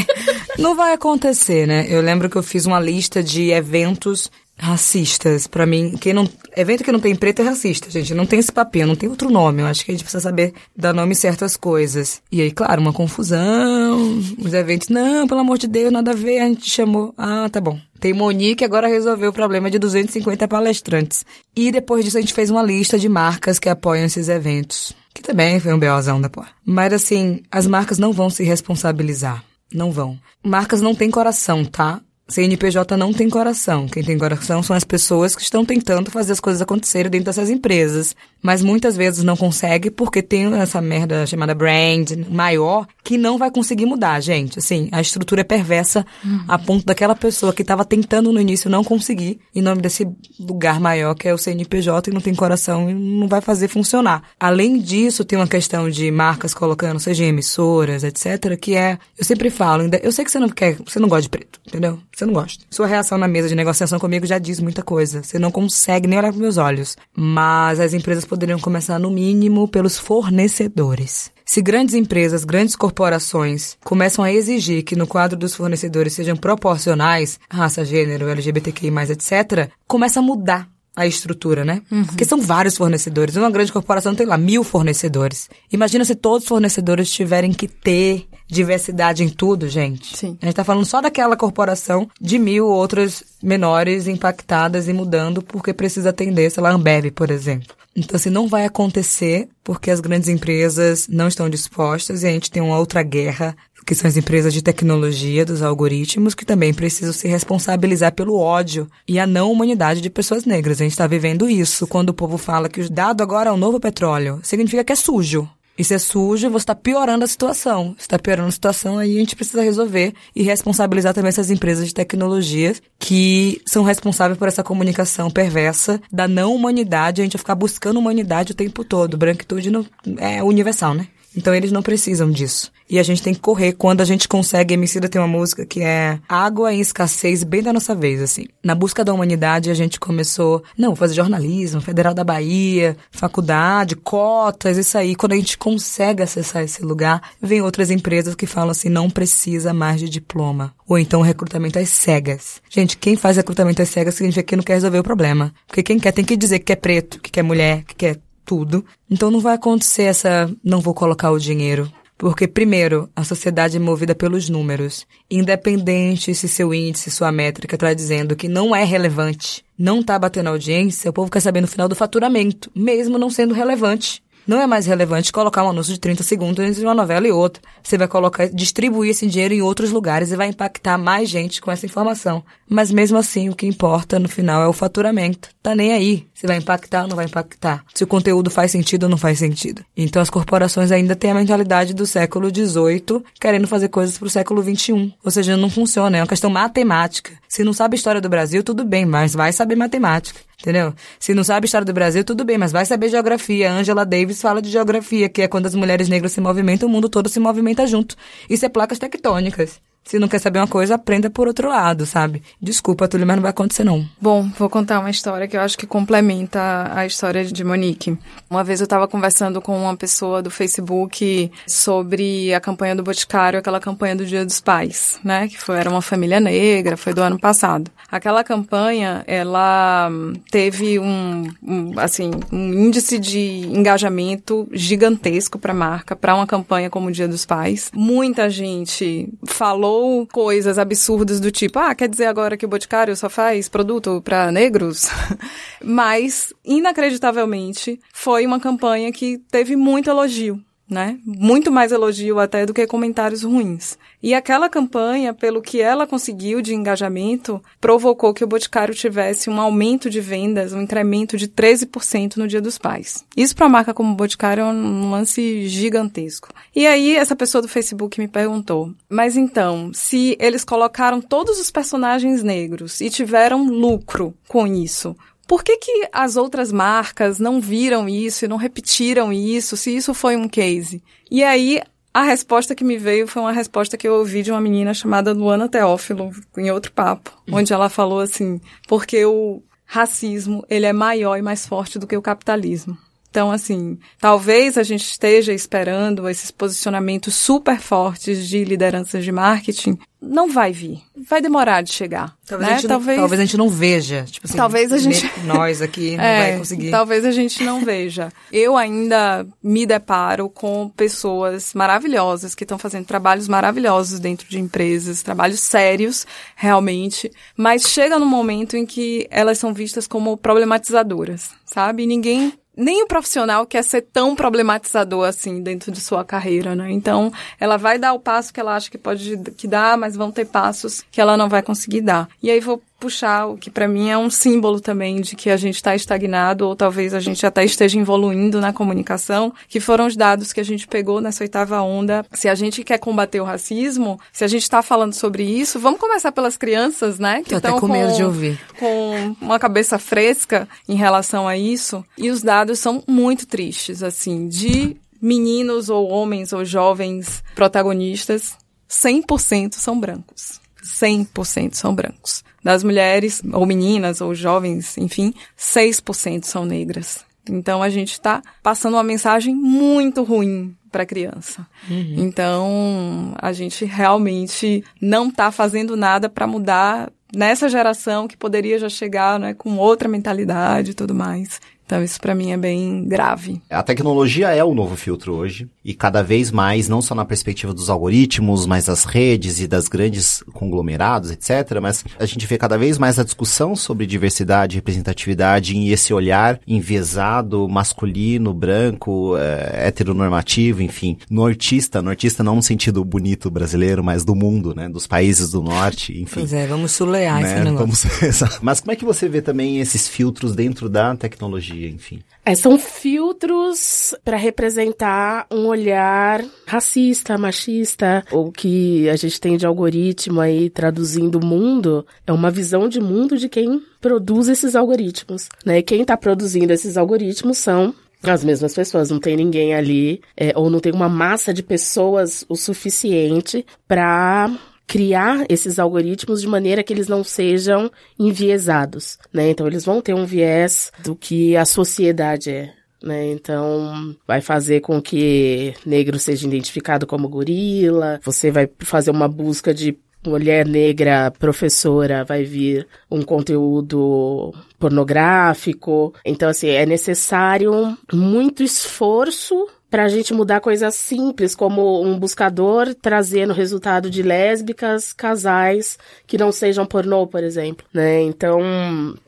não vai acontecer, né? Eu lembro que eu fiz uma lista de eventos racistas. para mim, quem não. Evento que não tem preto é racista, gente. Não tem esse papinho, não tem outro nome. Eu acho que a gente precisa saber dar nome certas coisas. E aí, claro, uma confusão. Os eventos, não, pelo amor de Deus, nada a ver. A gente chamou. Ah, tá bom. Tem Monique agora resolveu o problema de 250 palestrantes. E depois disso a gente fez uma lista de marcas que apoiam esses eventos. Que também foi um BOzão da porra. Mas assim, as marcas não vão se responsabilizar. Não vão. Marcas não têm coração, tá? CNPJ não tem coração. Quem tem coração são as pessoas que estão tentando fazer as coisas acontecerem dentro dessas empresas. Mas muitas vezes não consegue porque tem essa merda chamada brand maior que não vai conseguir mudar, gente. Assim, a estrutura é perversa uhum. a ponto daquela pessoa que estava tentando no início não conseguir em nome desse lugar maior que é o CNPJ e não tem coração e não vai fazer funcionar. Além disso, tem uma questão de marcas colocando, seja em emissoras, etc, que é, eu sempre falo, eu sei que você não quer, você não gosta de preto, entendeu? Você não gosta. Sua reação na mesa de negociação comigo já diz muita coisa. Você não consegue nem olhar para meus olhos. Mas as empresas poderiam começar, no mínimo, pelos fornecedores. Se grandes empresas, grandes corporações começam a exigir que no quadro dos fornecedores sejam proporcionais, raça, gênero, LGBTQI, etc., começa a mudar a estrutura, né? Uhum. Porque são vários fornecedores. Uma grande corporação tem lá mil fornecedores. Imagina se todos os fornecedores tiverem que ter diversidade em tudo, gente.
Sim.
A gente tá falando só daquela corporação de mil outras menores impactadas e mudando porque precisa atender, sei lá, Ambev, por exemplo. Então, assim, não vai acontecer porque as grandes empresas não estão dispostas e a gente tem uma outra guerra, que são as empresas de tecnologia, dos algoritmos, que também precisam se responsabilizar pelo ódio e a não humanidade de pessoas negras. A gente está vivendo isso. Quando o povo fala que o dado agora é o novo petróleo, significa que é sujo. Isso é sujo, você está piorando a situação. Está piorando a situação, aí a gente precisa resolver e responsabilizar também essas empresas de tecnologia que são responsáveis por essa comunicação perversa da não humanidade. A gente vai ficar buscando humanidade o tempo todo. Branquitude não, é universal, né? Então eles não precisam disso. E a gente tem que correr quando a gente consegue. Emicida tem uma música que é Água em Escassez, bem da nossa vez, assim. Na busca da humanidade, a gente começou, não, fazer jornalismo, Federal da Bahia, faculdade, cotas, isso aí. Quando a gente consegue acessar esse lugar, vem outras empresas que falam assim, não precisa mais de diploma. Ou então recrutamento às cegas. Gente, quem faz recrutamento às cegas significa que não quer resolver o problema. Porque quem quer tem que dizer que quer preto, que quer mulher, que quer tudo. Então não vai acontecer essa não vou colocar o dinheiro. Porque, primeiro, a sociedade é movida pelos números. Independente se seu índice, sua métrica está dizendo que não é relevante, não está batendo audiência, o povo quer saber no final do faturamento, mesmo não sendo relevante. Não é mais relevante colocar um anúncio de 30 segundos entre uma novela e outra. Você vai colocar, distribuir esse dinheiro em outros lugares e vai impactar mais gente com essa informação. Mas mesmo assim, o que importa no final é o faturamento. Tá nem aí se vai impactar ou não vai impactar. Se o conteúdo faz sentido ou não faz sentido. Então as corporações ainda têm a mentalidade do século XVIII, querendo fazer coisas pro século XXI. Ou seja, não funciona, é uma questão matemática. Se não sabe a história do Brasil, tudo bem, mas vai saber matemática. Entendeu? Se não sabe história do Brasil, tudo bem, mas vai saber geografia. Angela Davis fala de geografia, que é quando as mulheres negras se movimentam, o mundo todo se movimenta junto. Isso é placas tectônicas. Se não quer saber uma coisa, aprenda por outro lado, sabe? Desculpa, Túlio, mas não vai acontecer, não.
Bom, vou contar uma história que eu acho que complementa a história de Monique. Uma vez eu estava conversando com uma pessoa do Facebook sobre a campanha do Boticário, aquela campanha do Dia dos Pais, né? Que foi, era uma família negra, foi do ano passado. Aquela campanha, ela teve um, um assim, um índice de engajamento gigantesco para a marca, para uma campanha como o Dia dos Pais. Muita gente falou falou coisas absurdas do tipo, ah, quer dizer agora que o Boticário só faz produto para negros? Mas, inacreditavelmente, foi uma campanha que teve muito elogio né? Muito mais elogio até do que comentários ruins. E aquela campanha, pelo que ela conseguiu de engajamento, provocou que o Boticário tivesse um aumento de vendas, um incremento de 13% no Dia dos Pais. Isso para uma marca como Boticário é um lance gigantesco. E aí essa pessoa do Facebook me perguntou: "Mas então, se eles colocaram todos os personagens negros e tiveram lucro com isso, por que, que as outras marcas não viram isso e não repetiram isso, se isso foi um case? E aí, a resposta que me veio foi uma resposta que eu ouvi de uma menina chamada Luana Teófilo, em outro papo, hum. onde ela falou assim, porque o racismo, ele é maior e mais forte do que o capitalismo. Então, assim, talvez a gente esteja esperando esses posicionamentos super fortes de lideranças de marketing. Não vai vir. Vai demorar de chegar.
Talvez,
né?
a, gente talvez... Não, talvez a gente não veja. Tipo assim,
talvez a gente.
Nós aqui não
é,
vai conseguir.
Talvez a gente não veja. Eu ainda me deparo com pessoas maravilhosas que estão fazendo trabalhos maravilhosos dentro de empresas, trabalhos sérios, realmente. Mas chega no momento em que elas são vistas como problematizadoras, sabe? E ninguém nem o profissional quer ser tão problematizador assim dentro de sua carreira, né? Então, ela vai dar o passo que ela acha que pode que dá, mas vão ter passos que ela não vai conseguir dar. E aí vou puxar o que para mim é um símbolo também de que a gente está estagnado ou talvez a gente até esteja evoluindo na comunicação, que foram os dados que a gente pegou nessa oitava onda. Se a gente quer combater o racismo, se a gente está falando sobre isso, vamos começar pelas crianças, né?
Que estão com, com medo de ouvir.
Com uma cabeça fresca em relação a isso. E os dados são muito tristes, assim, de meninos ou homens ou jovens protagonistas, 100% são brancos. 100% são brancos. Das mulheres, ou meninas, ou jovens, enfim, 6% são negras. Então a gente está passando uma mensagem muito ruim para a criança. Uhum. Então a gente realmente não está fazendo nada para mudar nessa geração que poderia já chegar né, com outra mentalidade e tudo mais. Então, isso para mim é bem grave.
A tecnologia é o novo filtro hoje, e cada vez mais, não só na perspectiva dos algoritmos, mas das redes e das grandes conglomerados, etc., mas a gente vê cada vez mais a discussão sobre diversidade, representatividade e esse olhar enviesado, masculino, branco, é, heteronormativo, enfim, nortista, nortista não no sentido bonito brasileiro, mas do mundo, né, dos países do norte, enfim.
Pois é, vamos sulear né? esse negócio.
Vamos... mas como é que você vê também esses filtros dentro da tecnologia? Enfim.
É, são filtros para representar um olhar racista, machista, ou que a gente tem de algoritmo aí traduzindo o mundo, é uma visão de mundo de quem produz esses algoritmos, né? E quem está produzindo esses algoritmos são as mesmas pessoas, não tem ninguém ali, é, ou não tem uma massa de pessoas o suficiente para criar esses algoritmos de maneira que eles não sejam enviesados, né? Então eles vão ter um viés do que a sociedade é. Né? Então, vai fazer com que negro seja identificado como gorila, você vai fazer uma busca de mulher negra professora, vai vir um conteúdo pornográfico. Então, assim, é necessário muito esforço para a gente mudar coisas simples, como um buscador trazendo resultado de lésbicas, casais que não sejam pornô, por exemplo, né? Então,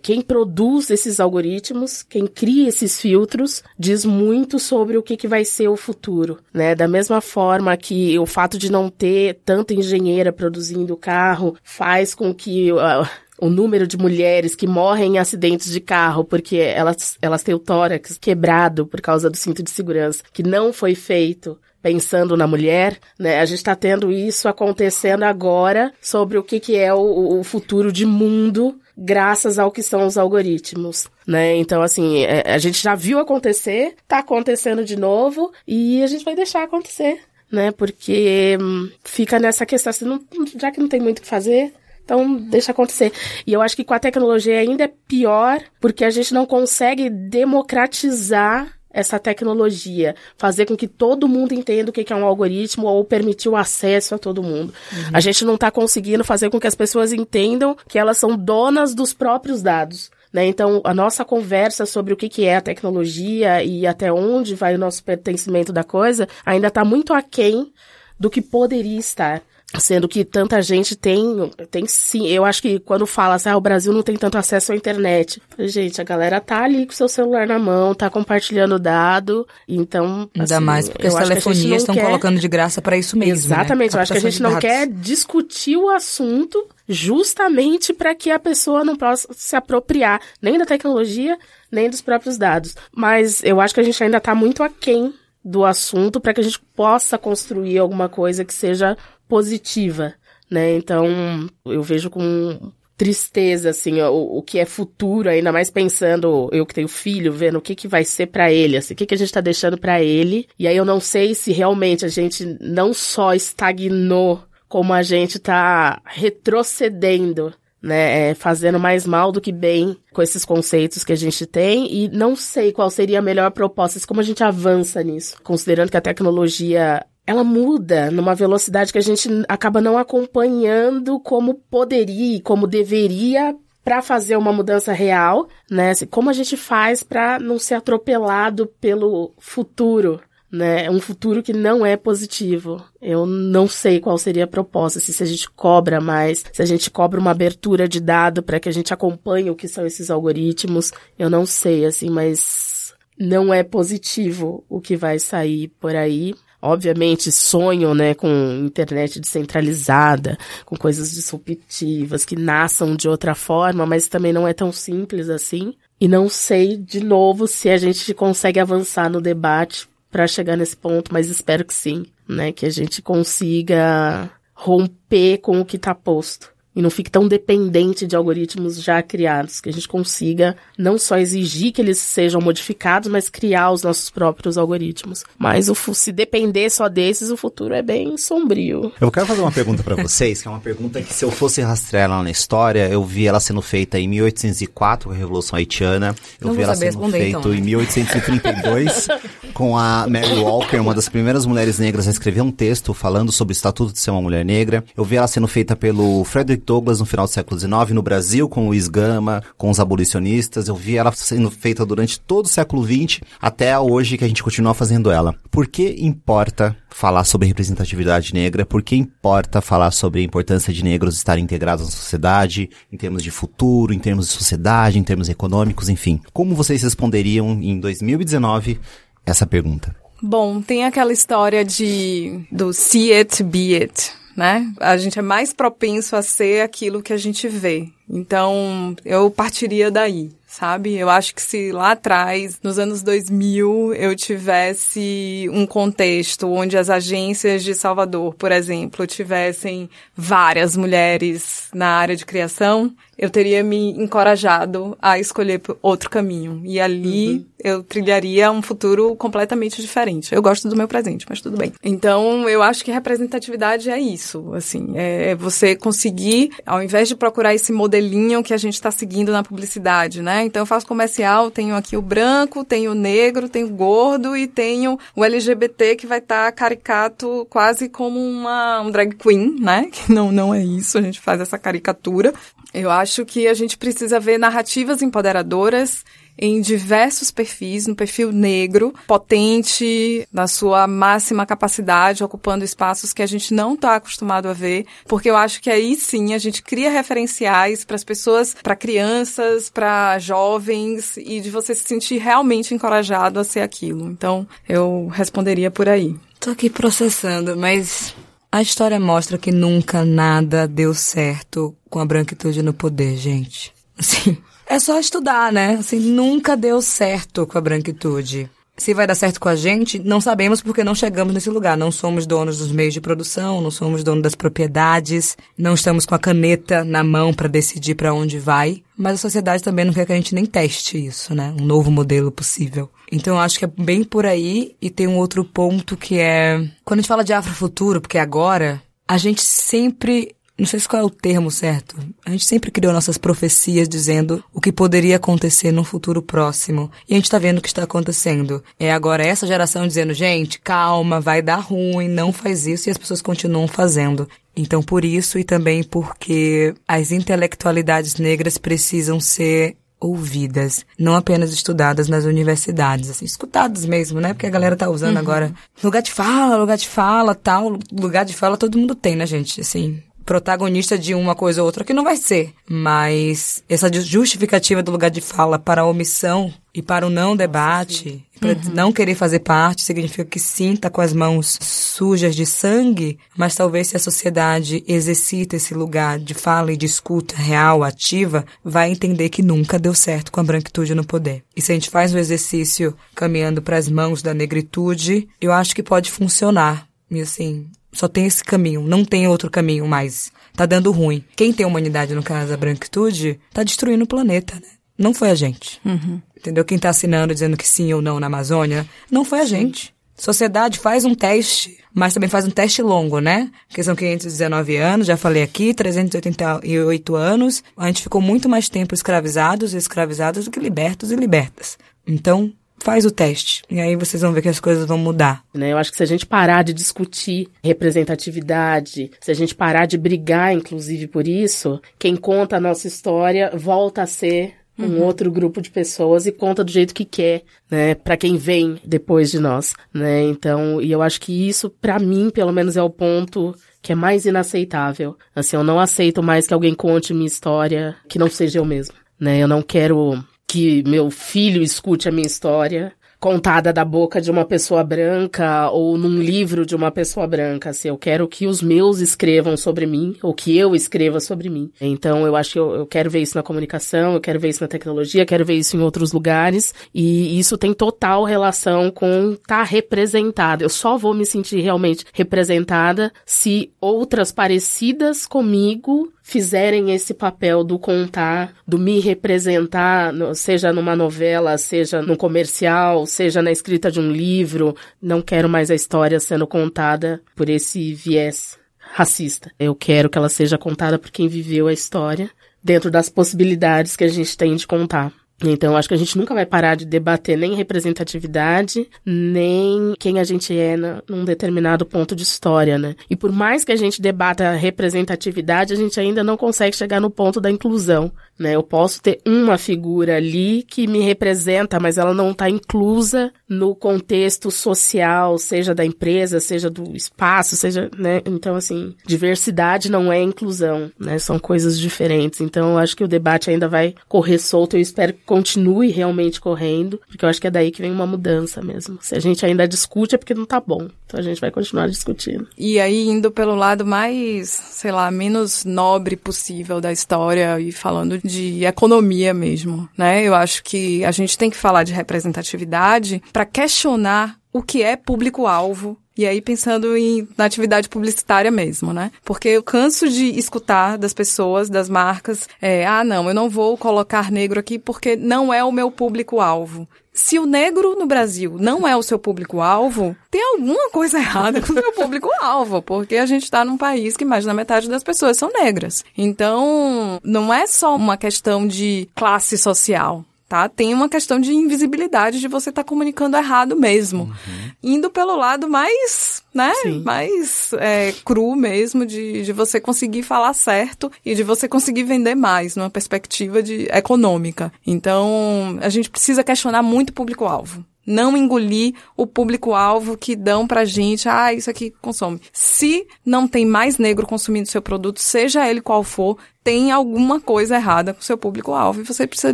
quem produz esses algoritmos, quem cria esses filtros, diz muito sobre o que, que vai ser o futuro, né? Da mesma forma que o fato de não ter tanta engenheira produzindo carro faz com que uh, o número de mulheres que morrem em acidentes de carro porque elas, elas têm o tórax quebrado por causa do cinto de segurança, que não foi feito pensando na mulher, né? A gente está tendo isso acontecendo agora sobre o que, que é o, o futuro de mundo graças ao que são os algoritmos, né? Então, assim, é, a gente já viu acontecer, tá acontecendo de novo e a gente vai deixar acontecer, né? Porque hum, fica nessa questão, assim, não, já que não tem muito o que fazer, então, deixa acontecer. E eu acho que com a tecnologia ainda é pior, porque a gente não consegue democratizar essa tecnologia, fazer com que todo mundo entenda o que é um algoritmo ou permitir o acesso a todo mundo. Uhum. A gente não está conseguindo fazer com que as pessoas entendam que elas são donas dos próprios dados. Né? Então, a nossa conversa sobre o que é a tecnologia e até onde vai o nosso pertencimento da coisa ainda está muito aquém do que poderia estar. Sendo que tanta gente tem, tem sim. Eu acho que quando fala assim, ah, o Brasil não tem tanto acesso à internet. Gente, a galera tá ali com seu celular na mão, tá compartilhando dado. Então.
Ainda assim, mais porque as telefonias estão quer... colocando de graça para isso mesmo.
Né? Exatamente. Né? Eu acho que a gente não quer discutir o assunto justamente para que a pessoa não possa se apropriar nem da tecnologia, nem dos próprios dados. Mas eu acho que a gente ainda tá muito aquém do assunto para que a gente possa construir alguma coisa que seja positiva, né? Então, eu vejo com tristeza, assim, o, o que é futuro, ainda mais pensando, eu que tenho filho, vendo o que que vai ser para ele, assim, o que que a gente tá deixando para ele. E aí eu não sei se realmente a gente não só estagnou, como a gente tá retrocedendo né, é, fazendo mais mal do que bem com esses conceitos que a gente tem e não sei qual seria a melhor proposta, como a gente avança nisso, considerando que a tecnologia ela muda numa velocidade que a gente acaba não acompanhando como poderia, como deveria para fazer uma mudança real, né? Como a gente faz para não ser atropelado pelo futuro, né? Um futuro que não é positivo. Eu não sei qual seria a proposta, se, se a gente cobra mais, se a gente cobra uma abertura de dado para que a gente acompanhe o que são esses algoritmos. Eu não sei, assim, mas não é positivo o que vai sair por aí obviamente sonham, né, com internet descentralizada, com coisas disruptivas que nasçam de outra forma, mas também não é tão simples assim. E não sei, de novo, se a gente consegue avançar no debate para chegar nesse ponto, mas espero que sim, né, que a gente consiga romper com o que está posto e não fique tão dependente de algoritmos já criados, que a gente consiga não só exigir que eles sejam modificados, mas criar os nossos próprios algoritmos. Mas o, se depender só desses, o futuro é bem sombrio.
Eu quero fazer uma pergunta para vocês, que é uma pergunta que se eu fosse rastrear ela na história, eu vi ela sendo feita em 1804 com a Revolução Haitiana, eu não vi ela sendo feita então. em 1832 com a Mary Walker, uma das primeiras mulheres negras a escrever um texto falando sobre o estatuto de ser uma mulher negra. Eu vi ela sendo feita pelo Frederick Douglass no final do século XIX, no Brasil, com Luiz Gama, com os abolicionistas. Eu vi ela sendo feita durante todo o século XX, até hoje que a gente continua fazendo ela. Por que importa falar sobre representatividade negra? Por que importa falar sobre a importância de negros estarem integrados na sociedade, em termos de futuro, em termos de sociedade, em termos econômicos, enfim? Como vocês responderiam em 2019 essa pergunta?
Bom, tem aquela história de do see it, be it né? A gente é mais propenso a ser aquilo que a gente vê. Então, eu partiria daí, sabe? Eu acho que se lá atrás, nos anos 2000, eu tivesse um contexto onde as agências de Salvador, por exemplo, tivessem várias mulheres na área de criação, eu teria me encorajado a escolher outro caminho. E ali uhum. eu trilharia um futuro completamente diferente. Eu gosto do meu presente, mas tudo bem. Então, eu acho que representatividade é isso, assim, é você conseguir, ao invés de procurar esse modelinho que a gente está seguindo na publicidade, né? Então, eu faço comercial, tenho aqui o branco, tenho o negro, tenho o gordo e tenho o LGBT que vai estar tá caricato quase como uma um drag queen, né? Que não, não é isso, a gente faz essa caricatura. Eu acho que a gente precisa ver narrativas empoderadoras em diversos perfis, no perfil negro, potente, na sua máxima capacidade, ocupando espaços que a gente não está acostumado a ver, porque eu acho que aí sim a gente cria referenciais para as pessoas, para crianças, para jovens e de você se sentir realmente encorajado a ser aquilo. Então, eu responderia por aí.
Tô aqui processando, mas a história mostra que nunca nada deu certo com a branquitude no poder, gente. Assim, é só estudar, né? Assim, nunca deu certo com a branquitude. Se vai dar certo com a gente, não sabemos porque não chegamos nesse lugar. Não somos donos dos meios de produção, não somos donos das propriedades, não estamos com a caneta na mão para decidir para onde vai. Mas a sociedade também não quer que a gente nem teste isso, né? Um novo modelo possível. Então eu acho que é bem por aí. E tem um outro ponto que é. Quando a gente fala de afrofuturo, porque agora, a gente sempre não sei se qual é o termo certo. A gente sempre criou nossas profecias dizendo o que poderia acontecer no futuro próximo. E a gente tá vendo o que está acontecendo. É agora essa geração dizendo, gente, calma, vai dar ruim, não faz isso, e as pessoas continuam fazendo. Então, por isso e também porque as intelectualidades negras precisam ser ouvidas, não apenas estudadas nas universidades, assim, escutadas mesmo, né? Porque a galera tá usando uhum. agora lugar de fala, lugar de fala, tal, lugar de fala todo mundo tem, né, gente? Assim, protagonista de uma coisa ou outra, que não vai ser. Mas essa justificativa do lugar de fala para a omissão e para o não debate, para uhum. não querer fazer parte, significa que sim, tá com as mãos sujas de sangue, mas talvez se a sociedade exercita esse lugar de fala e de escuta real, ativa, vai entender que nunca deu certo com a branquitude no poder. E se a gente faz o exercício caminhando para as mãos da negritude, eu acho que pode funcionar. E assim, só tem esse caminho, não tem outro caminho mais. Tá dando ruim. Quem tem humanidade no caso da branquitude, tá destruindo o planeta, né? Não foi a gente.
Uhum.
Entendeu? Quem tá assinando dizendo que sim ou não na Amazônia, não foi a gente. Sociedade faz um teste, mas também faz um teste longo, né? Porque são 519 anos, já falei aqui, 388 anos. A gente ficou muito mais tempo escravizados e escravizadas do que libertos e libertas. Então, faz o teste. E aí vocês vão ver que as coisas vão mudar.
Né? Eu acho que se a gente parar de discutir representatividade, se a gente parar de brigar, inclusive, por isso, quem conta a nossa história volta a ser um uhum. outro grupo de pessoas e conta do jeito que quer, né, para quem vem depois de nós, né? Então, e eu acho que isso para mim, pelo menos é o ponto que é mais inaceitável. Assim, eu não aceito mais que alguém conte minha história que não seja eu mesmo, né? Eu não quero que meu filho escute a minha história contada da boca de uma pessoa branca ou num livro de uma pessoa branca. Assim, eu quero que os meus escrevam sobre mim ou que eu escreva sobre mim. Então, eu acho que eu, eu quero ver isso na comunicação, eu quero ver isso na tecnologia, quero ver isso em outros lugares. E isso tem total relação com estar tá representada. Eu só vou me sentir realmente representada se outras parecidas comigo fizerem esse papel do contar, do me representar, seja numa novela, seja no comercial, seja na escrita de um livro. Não quero mais a história sendo contada por esse viés racista. Eu quero que ela seja contada por quem viveu a história, dentro das possibilidades que a gente tem de contar. Então, acho que a gente nunca vai parar de debater nem representatividade, nem quem a gente é na, num determinado ponto de história, né? E por mais que a gente debata representatividade, a gente ainda não consegue chegar no ponto da inclusão, né? Eu posso ter uma figura ali que me representa, mas ela não está inclusa no contexto social, seja da empresa, seja do espaço, seja, né? Então, assim, diversidade não é inclusão, né? São coisas diferentes. Então, eu acho que o debate ainda vai correr solto. Eu espero que continue realmente correndo, porque eu acho que é daí que vem uma mudança mesmo. Se a gente ainda discute é porque não tá bom. Então a gente vai continuar discutindo.
E aí indo pelo lado mais, sei lá, menos nobre possível da história e falando de economia mesmo, né? Eu acho que a gente tem que falar de representatividade para questionar o que é público-alvo e aí pensando em, na atividade publicitária mesmo, né? Porque eu canso de escutar das pessoas, das marcas, é, ah, não, eu não vou colocar negro aqui porque não é o meu público-alvo. Se o negro no Brasil não é o seu público-alvo, tem alguma coisa errada com o seu público-alvo, porque a gente está num país que mais da metade das pessoas são negras. Então, não é só uma questão de classe social tá? Tem uma questão de invisibilidade de você estar tá comunicando errado mesmo. Uhum. Indo pelo lado mais, né? Sim. Mais é, cru mesmo, de, de você conseguir falar certo e de você conseguir vender mais, numa perspectiva de econômica. Então, a gente precisa questionar muito o público-alvo não engolir o público-alvo que dão pra gente, ah, isso aqui consome. Se não tem mais negro consumindo seu produto, seja ele qual for, tem alguma coisa errada com seu público-alvo e você precisa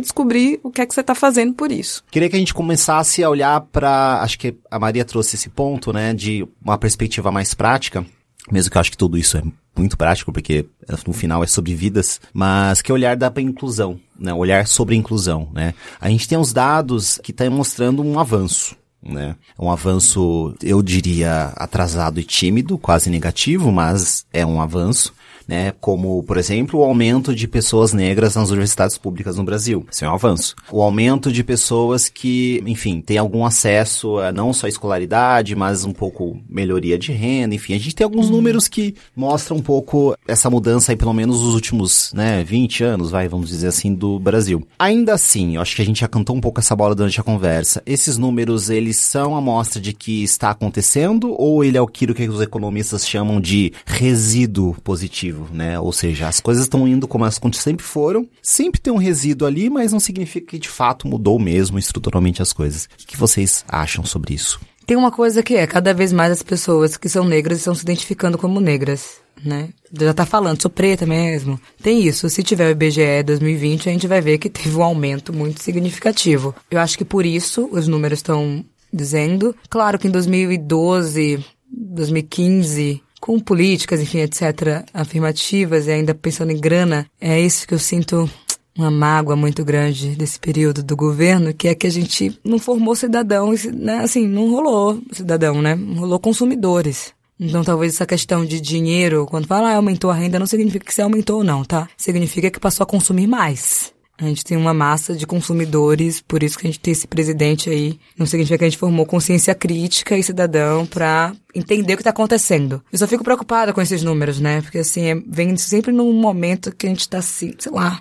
descobrir o que é que você está fazendo por isso.
Queria que a gente começasse a olhar para, acho que a Maria trouxe esse ponto, né, de uma perspectiva mais prática, mesmo que eu acho que tudo isso é muito prático, porque no final é sobre vidas, mas que olhar da inclusão, né? Olhar sobre a inclusão, né? A gente tem uns dados que estão tá mostrando um avanço, né? Um avanço, eu diria, atrasado e tímido, quase negativo, mas é um avanço né? Como, por exemplo, o aumento de pessoas negras nas universidades públicas no Brasil. Isso é um avanço. O aumento de pessoas que, enfim, têm algum acesso a não só a escolaridade, mas um pouco melhoria de renda, enfim. A gente tem alguns uhum. números que mostram um pouco essa mudança aí, pelo menos nos últimos, né, 20 anos, vai, vamos dizer assim, do Brasil. Ainda assim, eu acho que a gente já cantou um pouco essa bola durante a conversa. Esses números, eles são a mostra de que está acontecendo ou ele é aquilo que os economistas chamam de resíduo positivo? Né? Ou seja, as coisas estão indo como elas sempre foram, sempre tem um resíduo ali, mas não significa que de fato mudou mesmo estruturalmente as coisas. O que vocês acham sobre isso?
Tem uma coisa que é, cada vez mais as pessoas que são negras estão se identificando como negras, né? Já tá falando, sou preta mesmo. Tem isso, se tiver o IBGE 2020, a gente vai ver que teve um aumento muito significativo. Eu acho que por isso os números estão dizendo. Claro que em 2012, 2015, com políticas, enfim, etc., afirmativas e ainda pensando em grana, é isso que eu sinto uma mágoa muito grande desse período do governo, que é que a gente não formou cidadãos, né? Assim, não rolou cidadão, né? Rolou consumidores. Então, talvez essa questão de dinheiro, quando fala ah, aumentou a renda, não significa que você aumentou ou não, tá? Significa que passou a consumir mais. A gente tem uma massa de consumidores, por isso que a gente tem esse presidente aí. Não significa que a gente formou consciência crítica e cidadão para entender o que está acontecendo. Eu só fico preocupada com esses números, né? Porque assim, é, vem sempre num momento que a gente tá assim, sei lá.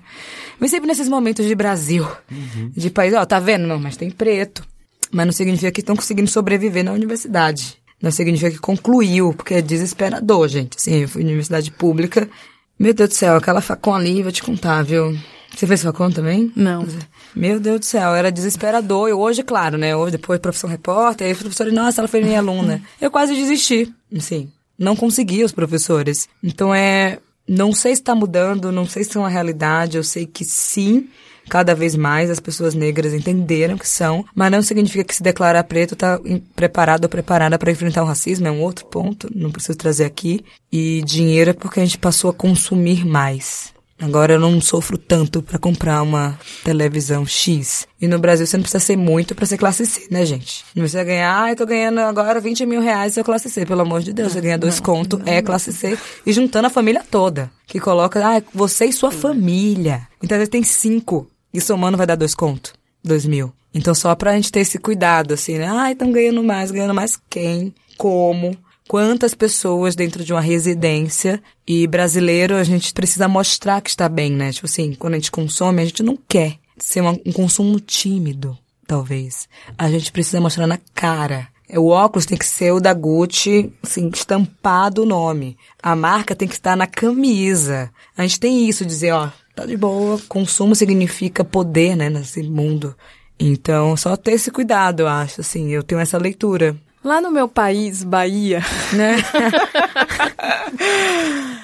Vem sempre nesses momentos de Brasil, uhum. de país, ó, tá vendo? Não, mas tem preto. Mas não significa que estão conseguindo sobreviver na universidade. Não significa que concluiu, porque é desesperador, gente. Assim, eu fui universidade pública. Meu Deus do céu, aquela facão ali, vou te contar, viu? Você fez facom também?
Não.
Meu Deus do céu, era desesperador. E hoje, claro, né? Hoje, depois, profissão repórter, aí professora, nossa, ela foi minha aluna. Eu quase desisti. Assim, não consegui os professores. Então é. Não sei se está mudando, não sei se é uma realidade, eu sei que sim, cada vez mais as pessoas negras entenderam que são, mas não significa que se declarar preto está preparado ou preparada para enfrentar o racismo, é um outro ponto, não preciso trazer aqui. E dinheiro é porque a gente passou a consumir mais. Agora eu não sofro tanto para comprar uma televisão X. E no Brasil você não precisa ser muito para ser classe C, né, gente? Não precisa ganhar, ah, eu tô ganhando agora 20 mil reais seu classe C. Pelo amor de Deus, você ganha dois contos, é classe C. E juntando a família toda. Que coloca, ah, você e sua família. Então você tem cinco. E somando vai dar dois contos. Dois mil. Então só pra gente ter esse cuidado, assim, né? Ah, estão ganhando mais, ganhando mais quem? Como? Quantas pessoas dentro de uma residência e brasileiro a gente precisa mostrar que está bem, né? Tipo assim, quando a gente consome, a gente não quer ser uma, um consumo tímido, talvez. A gente precisa mostrar na cara. O óculos tem que ser o da Gucci, assim, estampado o nome. A marca tem que estar na camisa. A gente tem isso, dizer, ó, tá de boa, consumo significa poder, né, nesse mundo. Então, só ter esse cuidado, eu acho, assim, eu tenho essa leitura.
Lá no meu país, Bahia, né?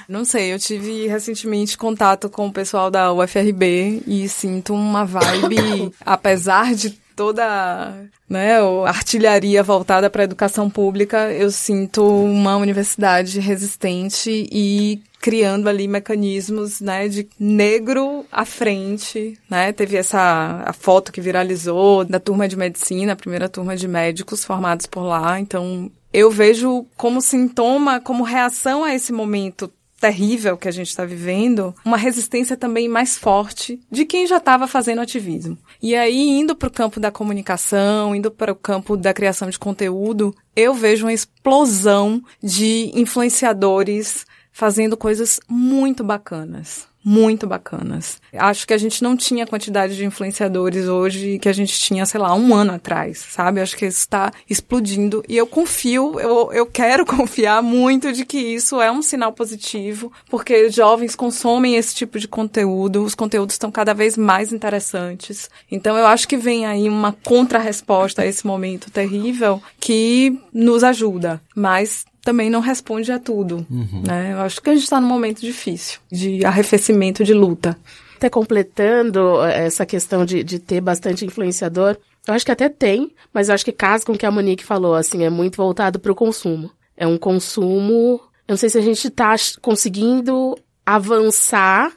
Não sei, eu tive recentemente contato com o pessoal da UFRB e sinto uma vibe, apesar de toda né, a artilharia voltada para a educação pública, eu sinto uma universidade resistente e criando ali mecanismos, né, de negro à frente, né? Teve essa a foto que viralizou da turma de medicina, a primeira turma de médicos formados por lá. Então, eu vejo como sintoma, como reação a esse momento terrível que a gente está vivendo, uma resistência também mais forte de quem já estava fazendo ativismo. E aí, indo para o campo da comunicação, indo para o campo da criação de conteúdo, eu vejo uma explosão de influenciadores fazendo coisas muito bacanas muito bacanas. Acho que a gente não tinha a quantidade de influenciadores hoje que a gente tinha, sei lá, um ano atrás, sabe? Acho que isso está explodindo e eu confio, eu, eu quero confiar muito de que isso é um sinal positivo, porque jovens consomem esse tipo de conteúdo, os conteúdos estão cada vez mais interessantes. Então eu acho que vem aí uma contra-resposta a esse momento terrível que nos ajuda, mas também não responde a tudo. Uhum. Né? Eu acho que a gente está num momento difícil de arrefecimento, de luta.
Até completando eh, essa questão de, de ter bastante influenciador, eu acho que até tem, mas eu acho que casa com o que a Monique falou, assim, é muito voltado para o consumo. É um consumo. Eu não sei se a gente está conseguindo avançar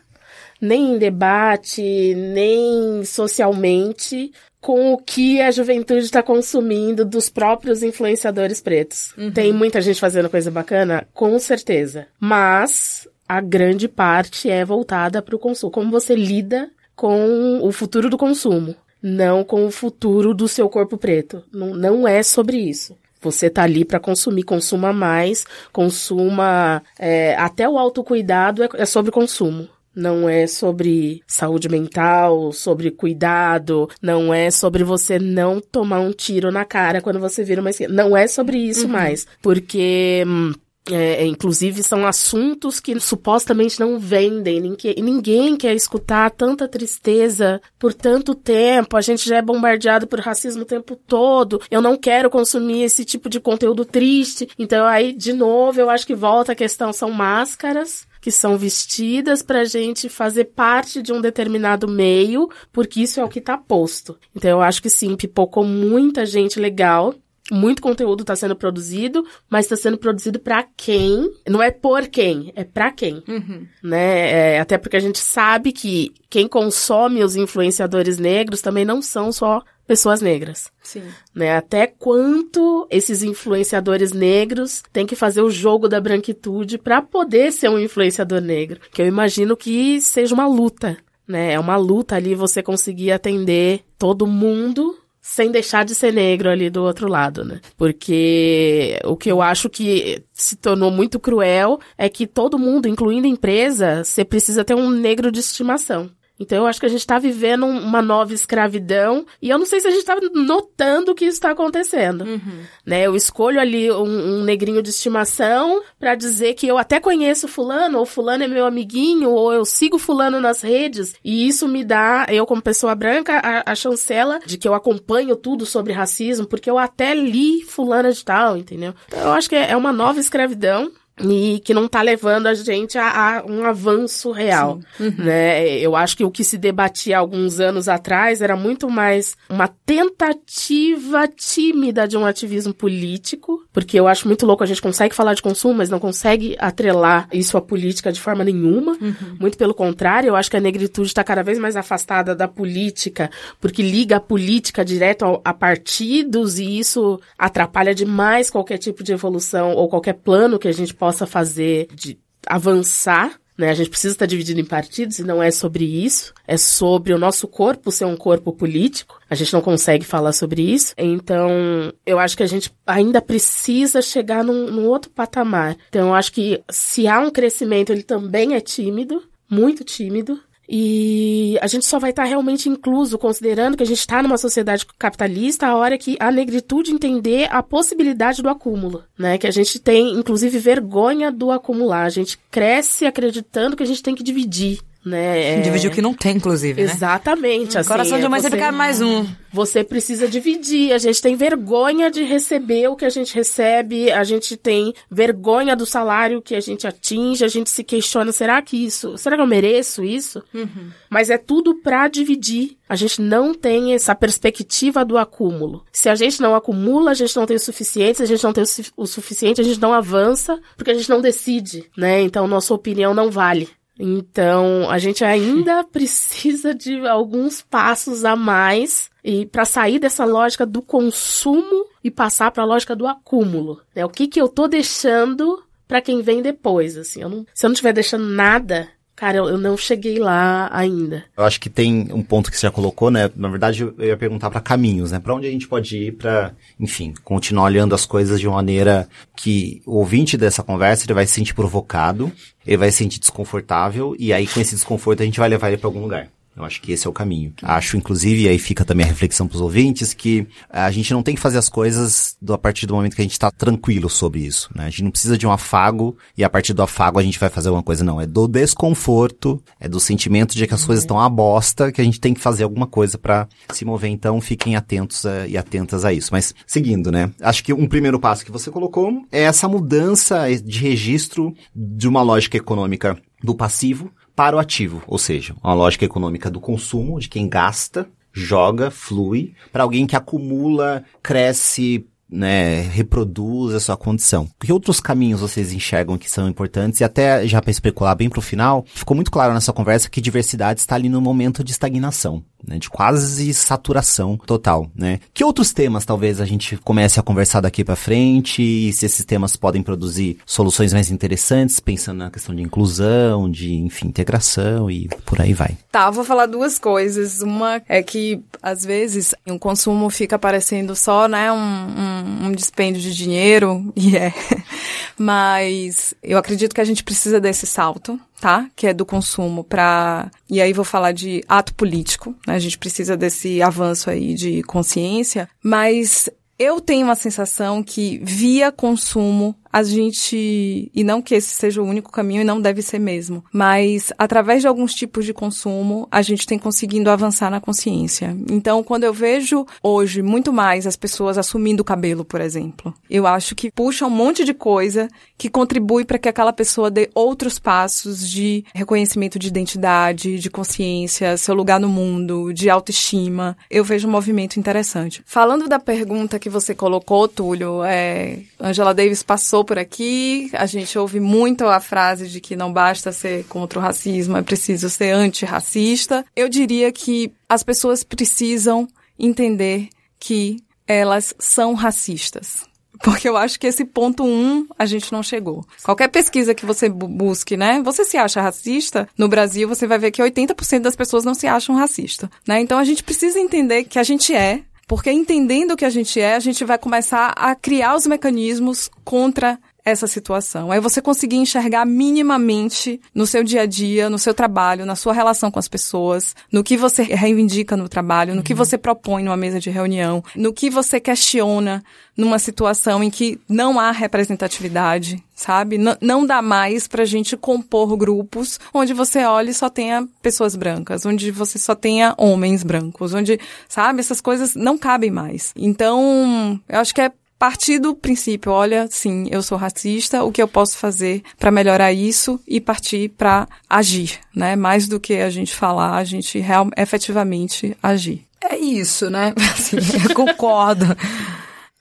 nem em debate, nem socialmente, com o que a juventude está consumindo dos próprios influenciadores pretos. Uhum. Tem muita gente fazendo coisa bacana? Com certeza. Mas a grande parte é voltada para o consumo. Como você lida com o futuro do consumo, não com o futuro do seu corpo preto. Não, não é sobre isso. Você tá ali para consumir, consuma mais, consuma. É, até o autocuidado é, é sobre consumo. Não é sobre saúde mental, sobre cuidado, não é sobre você não tomar um tiro na cara quando você vira uma esquerda. Não é sobre isso uhum. mais. Porque. Hum, é, inclusive são assuntos que supostamente não vendem, ninguém, ninguém quer escutar tanta tristeza por tanto tempo, a gente já é bombardeado por racismo o tempo todo, eu não quero consumir esse tipo de conteúdo triste, então aí, de novo, eu acho que volta a questão, são máscaras, que são vestidas para a gente fazer parte de um determinado meio, porque isso é o que está posto. Então eu acho que sim, pipocou muita gente legal. Muito conteúdo está sendo produzido, mas está sendo produzido para quem? Não é por quem, é para quem, uhum. né? É, até porque a gente sabe que quem consome os influenciadores negros também não são só pessoas negras.
Sim.
Né? Até quanto esses influenciadores negros têm que fazer o jogo da branquitude para poder ser um influenciador negro. Que eu imagino que seja uma luta, né? É uma luta ali você conseguir atender todo mundo sem deixar de ser negro ali do outro lado, né? Porque o que eu acho que se tornou muito cruel é que todo mundo, incluindo a empresa, você precisa ter um negro de estimação. Então eu acho que a gente está vivendo uma nova escravidão e eu não sei se a gente está notando que isso está acontecendo. Uhum. Né? Eu escolho ali um, um negrinho de estimação para dizer que eu até conheço fulano, ou fulano é meu amiguinho, ou eu sigo fulano nas redes e isso me dá, eu como pessoa branca, a, a chancela de que eu acompanho tudo sobre racismo porque eu até li fulana de tal, entendeu? Então eu acho que é, é uma nova escravidão e que não está levando a gente a, a um avanço real, uhum. né? Eu acho que o que se debatia alguns anos atrás era muito mais uma tentativa tímida de um ativismo político, porque eu acho muito louco a gente consegue falar de consumo, mas não consegue atrelar isso à política de forma nenhuma. Uhum. Muito pelo contrário, eu acho que a negritude está cada vez mais afastada da política, porque liga a política direto ao, a partidos e isso atrapalha demais qualquer tipo de evolução ou qualquer plano que a gente possa possa fazer de avançar né? A gente precisa estar dividido em partidos e não é sobre isso. É sobre o nosso corpo ser um corpo político. A gente não consegue falar sobre isso. Então, eu acho que a gente ainda precisa chegar num, num outro patamar. Então, eu acho que se há um crescimento, ele também é tímido, muito tímido. E a gente só vai estar realmente incluso, considerando que a gente está numa sociedade capitalista, a hora que a negritude entender a possibilidade do acúmulo, né? Que a gente tem, inclusive, vergonha do acumular. A gente cresce acreditando que a gente tem que dividir né?
É... Dividir o que não tem, inclusive,
né? Exatamente. Assim,
Coração de mãe você... sempre mais um.
Você precisa dividir. A gente tem vergonha de receber o que a gente recebe, a gente tem vergonha do salário que a gente atinge, a gente se questiona, será que isso, será que eu mereço isso? Uhum. Mas é tudo pra dividir. A gente não tem essa perspectiva do acúmulo. Se a gente não acumula, a gente não tem o suficiente, se a gente não tem o suficiente, a gente não avança, porque a gente não decide, né? Então nossa opinião não vale. Então, a gente ainda precisa de alguns passos a mais e para sair dessa lógica do consumo e passar para a lógica do acúmulo. Né? O que que eu tô deixando para quem vem depois, assim? Eu não, se eu não estiver deixando nada, Cara, eu, eu não cheguei lá ainda.
Eu acho que tem um ponto que você já colocou, né? Na verdade, eu ia perguntar para caminhos, né? Para onde a gente pode ir para, enfim, continuar olhando as coisas de uma maneira que o ouvinte dessa conversa ele vai se sentir provocado, ele vai se sentir desconfortável e aí com esse desconforto a gente vai levar ele para algum lugar. Eu acho que esse é o caminho. Acho, inclusive, e aí fica também a reflexão para os ouvintes, que a gente não tem que fazer as coisas do, a partir do momento que a gente está tranquilo sobre isso. Né? A gente não precisa de um afago e a partir do afago a gente vai fazer alguma coisa. Não, é do desconforto, é do sentimento de que as coisas estão a bosta, que a gente tem que fazer alguma coisa para se mover. Então, fiquem atentos a, e atentas a isso. Mas, seguindo, né? Acho que um primeiro passo que você colocou é essa mudança de registro de uma lógica econômica do passivo para o ativo, ou seja, uma lógica econômica do consumo, de quem gasta, joga, flui, para alguém que acumula, cresce, né, reproduz a sua condição. Que outros caminhos vocês enxergam que são importantes? E até já para especular bem para o final, ficou muito claro nessa conversa que diversidade está ali no momento de estagnação né, de quase saturação total, né? Que outros temas talvez a gente comece a conversar daqui para frente e se esses temas podem produzir soluções mais interessantes, pensando na questão de inclusão, de, enfim, integração e por aí vai.
Tá, vou falar duas coisas. Uma é que, às vezes, um consumo fica parecendo só, né, um, um, um dispêndio de dinheiro, e é. Mas eu acredito que a gente precisa desse salto, tá? Que é do consumo para e aí vou falar de ato político. Né? A gente precisa desse avanço aí de consciência, mas eu tenho uma sensação que via consumo a gente, e não que esse seja o único caminho e não deve ser mesmo, mas através de alguns tipos de consumo, a gente tem conseguindo avançar na consciência. Então, quando eu vejo hoje muito mais as pessoas assumindo o cabelo, por exemplo, eu acho que puxa um monte de coisa que contribui para que aquela pessoa dê outros passos de reconhecimento de identidade, de consciência, seu lugar no mundo, de autoestima. Eu vejo um movimento interessante. Falando da pergunta que você colocou, Túlio, é, Angela Davis passou por aqui, a gente ouve muito a frase de que não basta ser contra o racismo, é preciso ser antirracista. Eu diria que as pessoas precisam entender que elas são racistas. Porque eu acho que esse ponto um a gente não chegou. Qualquer pesquisa que você busque, né? Você se acha racista? No Brasil, você vai ver que 80% das pessoas não se acham racista, né? Então a gente precisa entender que a gente é, porque entendendo o que a gente é, a gente vai começar a criar os mecanismos contra essa situação. É você conseguir enxergar minimamente no seu dia a dia, no seu trabalho, na sua relação com as pessoas, no que você reivindica no trabalho, no uhum. que você propõe numa mesa de reunião, no que você questiona numa situação em que não há representatividade, sabe? N não dá mais pra gente compor grupos onde você olha e só tenha pessoas brancas, onde você só tenha homens brancos, onde, sabe, essas coisas não cabem mais. Então, eu acho que é partir do princípio, olha, sim, eu sou racista, o que eu posso fazer para melhorar isso e partir para agir, né? Mais do que a gente falar, a gente real, efetivamente agir.
É isso, né? Assim, eu concordo.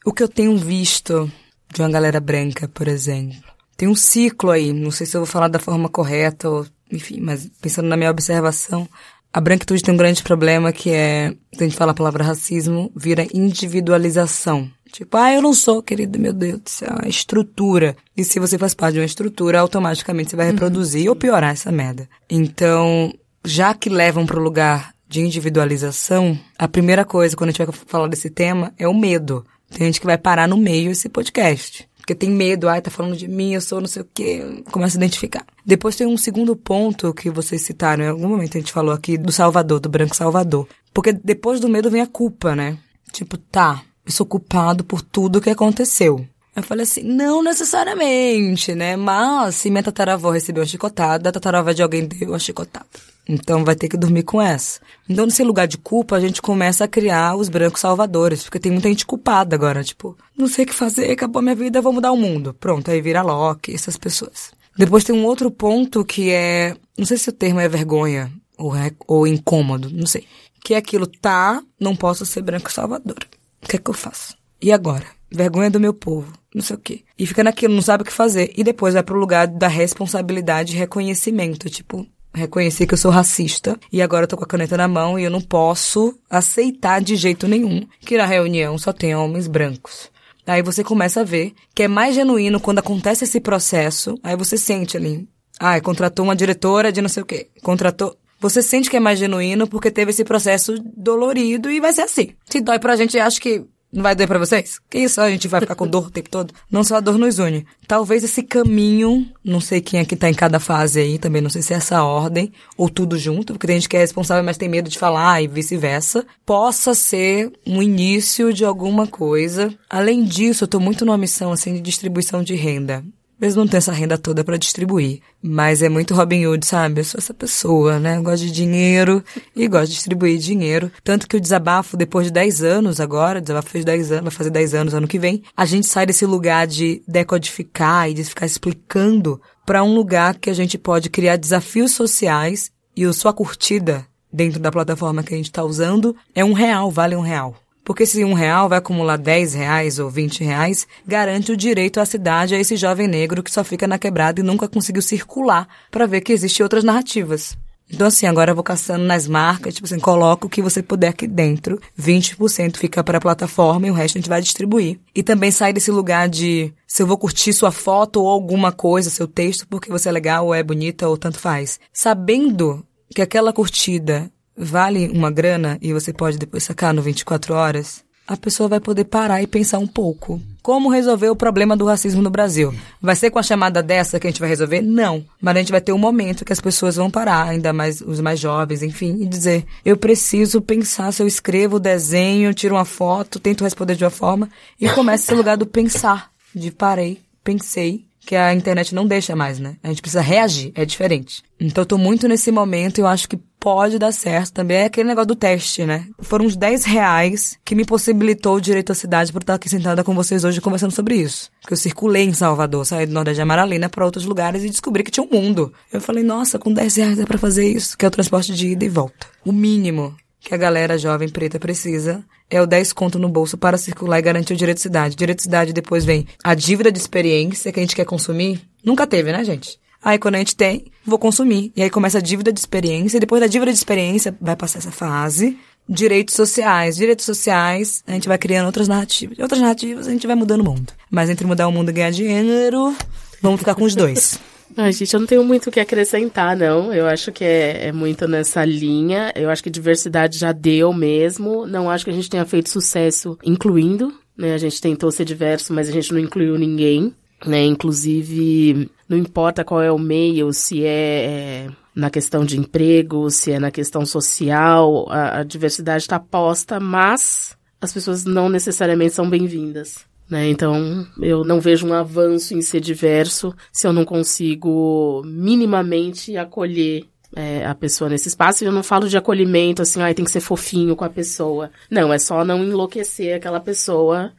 O que eu tenho visto de uma galera branca, por exemplo, tem um ciclo aí, não sei se eu vou falar da forma correta, ou, enfim, mas pensando na minha observação, a branquitude tem um grande problema que é, quando a gente fala a palavra racismo, vira individualização. Tipo, ah, eu não sou, querido, meu Deus do céu, é estrutura. E se você faz parte de uma estrutura, automaticamente você vai uhum. reproduzir uhum. ou piorar essa merda. Então, já que levam para o lugar de individualização, a primeira coisa quando a gente vai falar desse tema é o medo. Tem gente que vai parar no meio esse podcast. Porque tem medo, ai, tá falando de mim, eu sou não sei o quê, começa a identificar. Depois tem um segundo ponto que vocês citaram, em algum momento a gente falou aqui do Salvador, do branco Salvador. Porque depois do medo vem a culpa, né? Tipo, tá, eu sou culpado por tudo que aconteceu. Eu falei assim, não necessariamente, né? Mas se minha tataravó recebeu uma chicotada, a tataravó de alguém deu a chicotada. Então vai ter que dormir com essa. Então, nesse lugar de culpa, a gente começa a criar os brancos salvadores, porque tem muita gente culpada agora, tipo, não sei o que fazer, acabou minha vida, vou mudar o mundo. Pronto, aí vira Loki, essas pessoas. Depois tem um outro ponto que é, não sei se o termo é vergonha ou, é, ou incômodo, não sei. Que é aquilo, tá, não posso ser branco salvador. O que é que eu faço? E agora? Vergonha do meu povo, não sei o quê. E fica naquilo, não sabe o que fazer. E depois vai pro lugar da responsabilidade e reconhecimento. Tipo, reconhecer que eu sou racista e agora eu tô com a caneta na mão e eu não posso aceitar de jeito nenhum que na reunião só tenha homens brancos. Aí você começa a ver que é mais genuíno quando acontece esse processo, aí você sente ali Ah, contratou uma diretora de não sei o quê. Contratou. Você sente que é mais genuíno porque teve esse processo dolorido e vai ser assim. Se dói pra gente, acho que não vai doer pra vocês? Que isso, a gente vai ficar com dor o tempo todo? Não só a dor nos une. Talvez esse caminho, não sei quem é que tá em cada fase aí, também não sei se é essa ordem, ou tudo junto, porque tem gente que é responsável, mas tem medo de falar e vice-versa, possa ser um início de alguma coisa. Além disso, eu tô muito numa missão, assim, de distribuição de renda. Mesmo não ter essa renda toda para distribuir. Mas é muito Robin Hood, sabe? Eu sou essa pessoa, né? Eu gosto de dinheiro e gosto de distribuir dinheiro. Tanto que o desabafo, depois de 10 anos agora, o desabafo fez 10 anos, vai fazer 10 anos ano que vem, a gente sai desse lugar de decodificar e de ficar explicando para um lugar que a gente pode criar desafios sociais e a sua curtida dentro da plataforma que a gente está usando é um real, vale um real. Porque se um real vai acumular 10 reais ou 20 reais, garante o direito à cidade a esse jovem negro que só fica na quebrada e nunca conseguiu circular para ver que existem outras narrativas. Então, assim, agora eu vou caçando nas marcas, tipo assim, coloca o que você puder aqui dentro, 20% fica para a plataforma e o resto a gente vai distribuir. E também sai desse lugar de se eu vou curtir sua foto ou alguma coisa, seu texto, porque você é legal ou é bonita ou tanto faz. Sabendo que aquela curtida vale uma grana e você pode depois sacar no 24 horas, a pessoa vai poder parar e pensar um pouco. Como resolver o problema do racismo no Brasil? Vai ser com a chamada dessa que a gente vai resolver? Não. Mas a gente vai ter um momento que as pessoas vão parar, ainda mais os mais jovens, enfim, e dizer: eu preciso pensar se eu escrevo, desenho, tiro uma foto, tento responder de uma forma, e começa esse lugar do pensar. De parei, pensei, que a internet não deixa mais, né? A gente precisa reagir, é diferente. Então eu tô muito nesse momento e eu acho que pode dar certo também. É aquele negócio do teste, né? Foram uns 10 reais que me possibilitou o direito à cidade por estar aqui sentada com vocês hoje conversando sobre isso. Porque eu circulei em Salvador, saí do Nordeste de Amaralina para outros lugares e descobri que tinha um mundo. Eu falei, nossa, com 10 reais é pra fazer isso, que é o transporte de ida e volta. O mínimo que a galera jovem preta precisa é o 10 conto no bolso para circular e garantir o direito de cidade. Direito de cidade depois vem a dívida de experiência que a gente quer consumir. Nunca teve, né, gente? Aí quando a gente tem, vou consumir. E aí começa a dívida de experiência. E depois da dívida de experiência, vai passar essa fase. Direitos sociais. Direitos sociais, a gente vai criando outras narrativas. Outras narrativas, a gente vai mudando o mundo. Mas entre mudar o mundo e ganhar dinheiro, vamos ficar com os dois.
Ai, gente, eu não tenho muito o que acrescentar, não. Eu acho que é, é, muito nessa linha. Eu acho que diversidade já deu mesmo. Não acho que a gente tenha feito sucesso incluindo, né? A gente tentou ser diverso, mas a gente não incluiu ninguém, né? Inclusive, não importa qual é o meio, se é, é na questão de emprego, se é na questão social, a, a diversidade está posta, mas as pessoas não necessariamente são bem-vindas. Né? Então, eu não vejo um avanço em ser diverso se eu não consigo minimamente acolher é, a pessoa nesse espaço. E eu não falo de acolhimento, assim, ah, tem que ser fofinho com a pessoa. Não, é só não enlouquecer aquela pessoa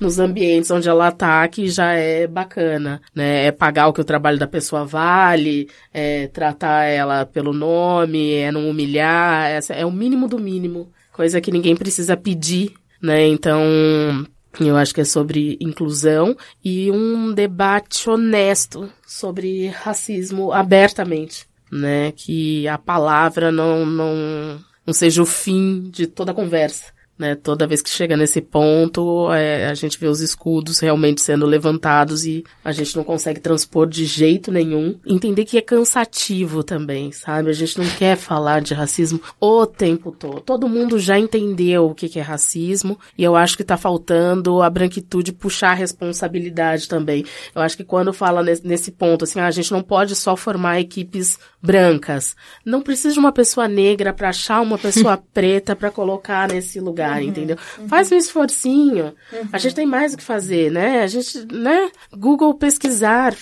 nos ambientes onde ela tá, que já é bacana, né? É pagar o que o trabalho da pessoa vale, é tratar ela pelo nome, é não humilhar, é, é o mínimo do mínimo. Coisa que ninguém precisa pedir, né? Então, eu acho que é sobre inclusão e um debate honesto sobre racismo abertamente, né? Que a palavra não, não, não seja o fim de toda a conversa. Né, toda vez que chega nesse ponto, é, a gente vê os escudos realmente sendo levantados e a gente não consegue transpor de jeito nenhum. Entender que é cansativo também, sabe? A gente não quer falar de racismo o tempo todo. Todo mundo já entendeu o que, é racismo e eu acho que tá faltando a branquitude puxar a responsabilidade também. Eu acho que quando fala nesse, nesse ponto, assim, ah, a gente não pode só formar equipes brancas. Não precisa de uma pessoa negra para achar uma pessoa preta para colocar nesse lugar, uhum, entendeu? Uhum. Faz um esforcinho. Uhum. A gente tem mais o que fazer, né? A gente, né? Google pesquisar,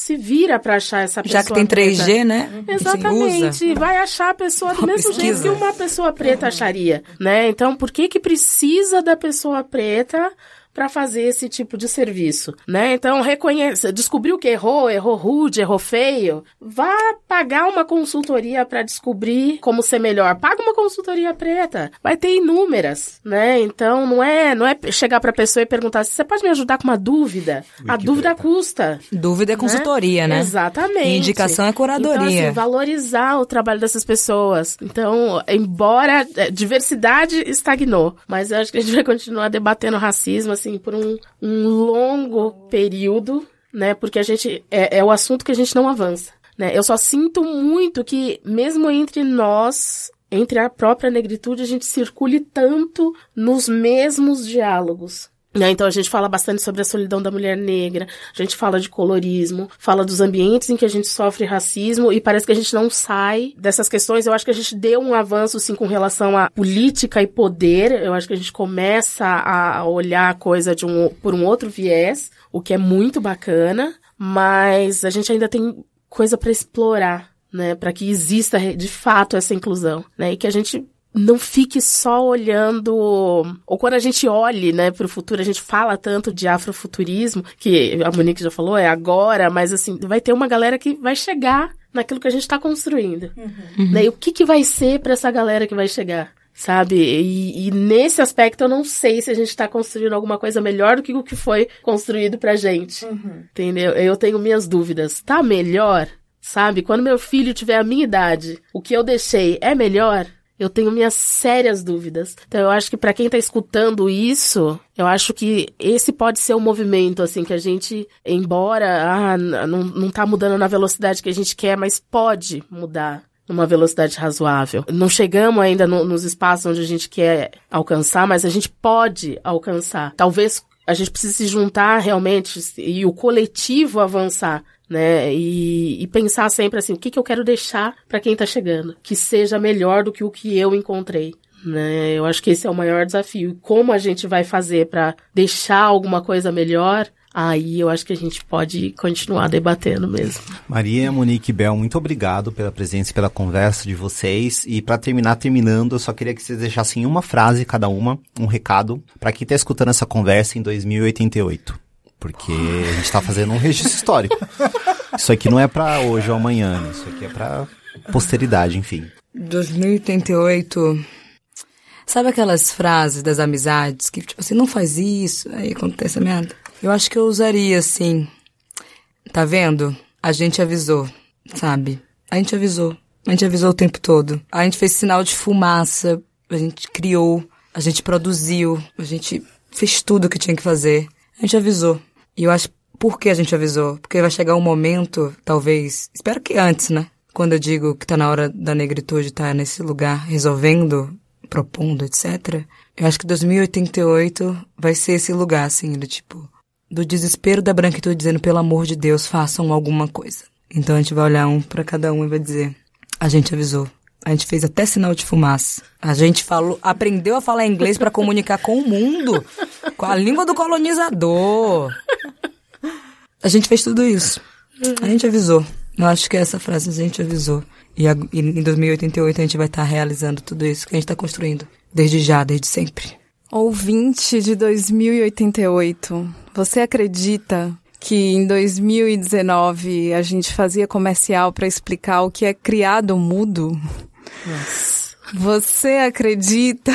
se vira para achar essa pessoa.
Já que tem 3G,
preta.
né?
Exatamente. Vai achar a pessoa do mesmo pesquisa. jeito que uma pessoa preta acharia, né? Então, por que que precisa da pessoa preta para fazer esse tipo de serviço, né? Então, reconheça, descobriu que errou, errou rude, errou feio, vá pagar uma consultoria para descobrir como ser melhor. Paga uma consultoria preta, vai ter inúmeras, né? Então, não é, não é chegar para a pessoa e perguntar se você pode me ajudar com uma dúvida. a dúvida custa.
Dúvida é né? consultoria, né? né?
Exatamente. E
indicação é curadoria.
Então, assim, valorizar o trabalho dessas pessoas. Então, embora é, diversidade estagnou, mas eu acho que a gente vai continuar debatendo racismo assim, por um, um longo período, né? Porque a gente, é, é o assunto que a gente não avança. Né? Eu só sinto muito que, mesmo entre nós, entre a própria negritude, a gente circule tanto nos mesmos diálogos. Né? Então a gente fala bastante sobre a solidão da mulher negra, a gente fala de colorismo, fala dos ambientes em que a gente sofre racismo e parece que a gente não sai dessas questões. Eu acho que a gente deu um avanço sim com relação à política e poder. Eu acho que a gente começa a olhar a coisa de um, por um outro viés, o que é muito bacana, mas a gente ainda tem coisa para explorar, né, para que exista de fato essa inclusão, né, e que a gente não fique só olhando, ou quando a gente olhe, né, para o futuro, a gente fala tanto de afrofuturismo, que a Monique já falou, é agora, mas assim, vai ter uma galera que vai chegar naquilo que a gente está construindo. Uhum. Né? E o que, que vai ser para essa galera que vai chegar? Sabe? E, e, nesse aspecto eu não sei se a gente está construindo alguma coisa melhor do que o que foi construído pra gente. Uhum. Entendeu? Eu tenho minhas dúvidas. Tá melhor? Sabe? Quando meu filho tiver a minha idade, o que eu deixei é melhor? Eu tenho minhas sérias dúvidas. Então eu acho que para quem está escutando isso, eu acho que esse pode ser um movimento assim que a gente, embora ah, não, não tá mudando na velocidade que a gente quer, mas pode mudar numa velocidade razoável. Não chegamos ainda no, nos espaços onde a gente quer alcançar, mas a gente pode alcançar. Talvez a gente precise se juntar realmente e o coletivo avançar né? E, e, pensar sempre assim, o que, que eu quero deixar para quem tá chegando, que seja melhor do que o que eu encontrei. Né? Eu acho que esse é o maior desafio. Como a gente vai fazer para deixar alguma coisa melhor? Aí eu acho que a gente pode continuar debatendo mesmo.
Maria, Monique Bel, muito obrigado pela presença e pela conversa de vocês. E para terminar, terminando, eu só queria que vocês deixassem uma frase cada uma, um recado, para quem está escutando essa conversa em 2088 porque a gente está fazendo um registro histórico. Isso aqui não é para hoje ou amanhã, né? isso aqui é para posteridade, enfim.
2088. Sabe aquelas frases das amizades que, tipo assim, não faz isso, aí acontece a merda? Eu acho que eu usaria assim. Tá vendo? A gente avisou, sabe? A gente avisou. A gente avisou o tempo todo. A gente fez sinal de fumaça, a gente criou, a gente produziu, a gente fez tudo o que tinha que fazer. A gente avisou. E eu acho por que a gente avisou? Porque vai chegar um momento, talvez, espero que antes, né? Quando eu digo que tá na hora da negritude estar tá nesse lugar resolvendo, propondo, etc. Eu acho que 2088 vai ser esse lugar, assim, do tipo, do desespero da branquitude dizendo, pelo amor de Deus, façam alguma coisa. Então a gente vai olhar um para cada um e vai dizer, a gente avisou. A gente fez até sinal de fumaça. A gente falou, aprendeu a falar inglês para comunicar com o mundo, com a língua do colonizador. A gente fez tudo isso. A gente avisou. Eu acho que essa frase a gente avisou. E, a, e em 2088 a gente vai estar tá realizando tudo isso que a gente está construindo. Desde já, desde sempre.
Ouvinte de 2088, você acredita que em 2019 a gente fazia comercial para explicar o que é criado mudo? Você acredita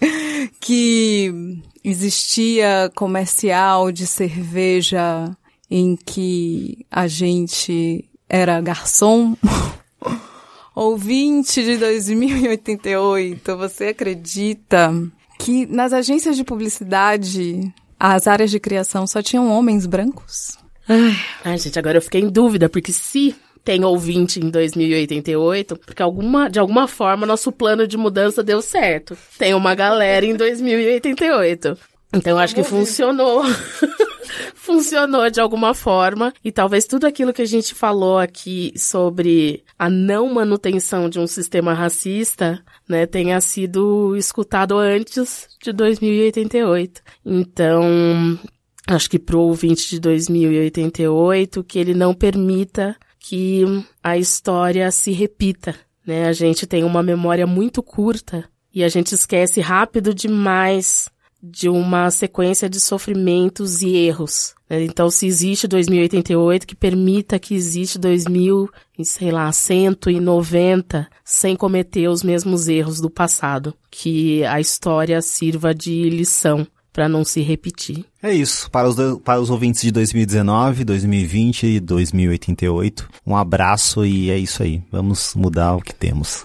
que existia comercial de cerveja em que a gente era garçom? Ouvinte de 2088, você acredita que nas agências de publicidade as áreas de criação só tinham homens brancos?
Ai, ai gente, agora eu fiquei em dúvida, porque se tem ouvinte em 2088, porque alguma, de alguma forma nosso plano de mudança deu certo. Tem uma galera em 2088. Então eu acho que funcionou. funcionou de alguma forma e talvez tudo aquilo que a gente falou aqui sobre a não manutenção de um sistema racista, né, tenha sido escutado antes de 2088. Então, acho que pro ouvinte de 2088 que ele não permita que a história se repita, né? A gente tem uma memória muito curta e a gente esquece rápido demais de uma sequência de sofrimentos e erros. Né? Então, se existe 2088, que permita que existe 2000, sei lá, 190, sem cometer os mesmos erros do passado. Que a história sirva de lição para não se repetir.
É isso. Para os, para os ouvintes de 2019, 2020 e 2088, um abraço e é isso aí. Vamos mudar o que temos.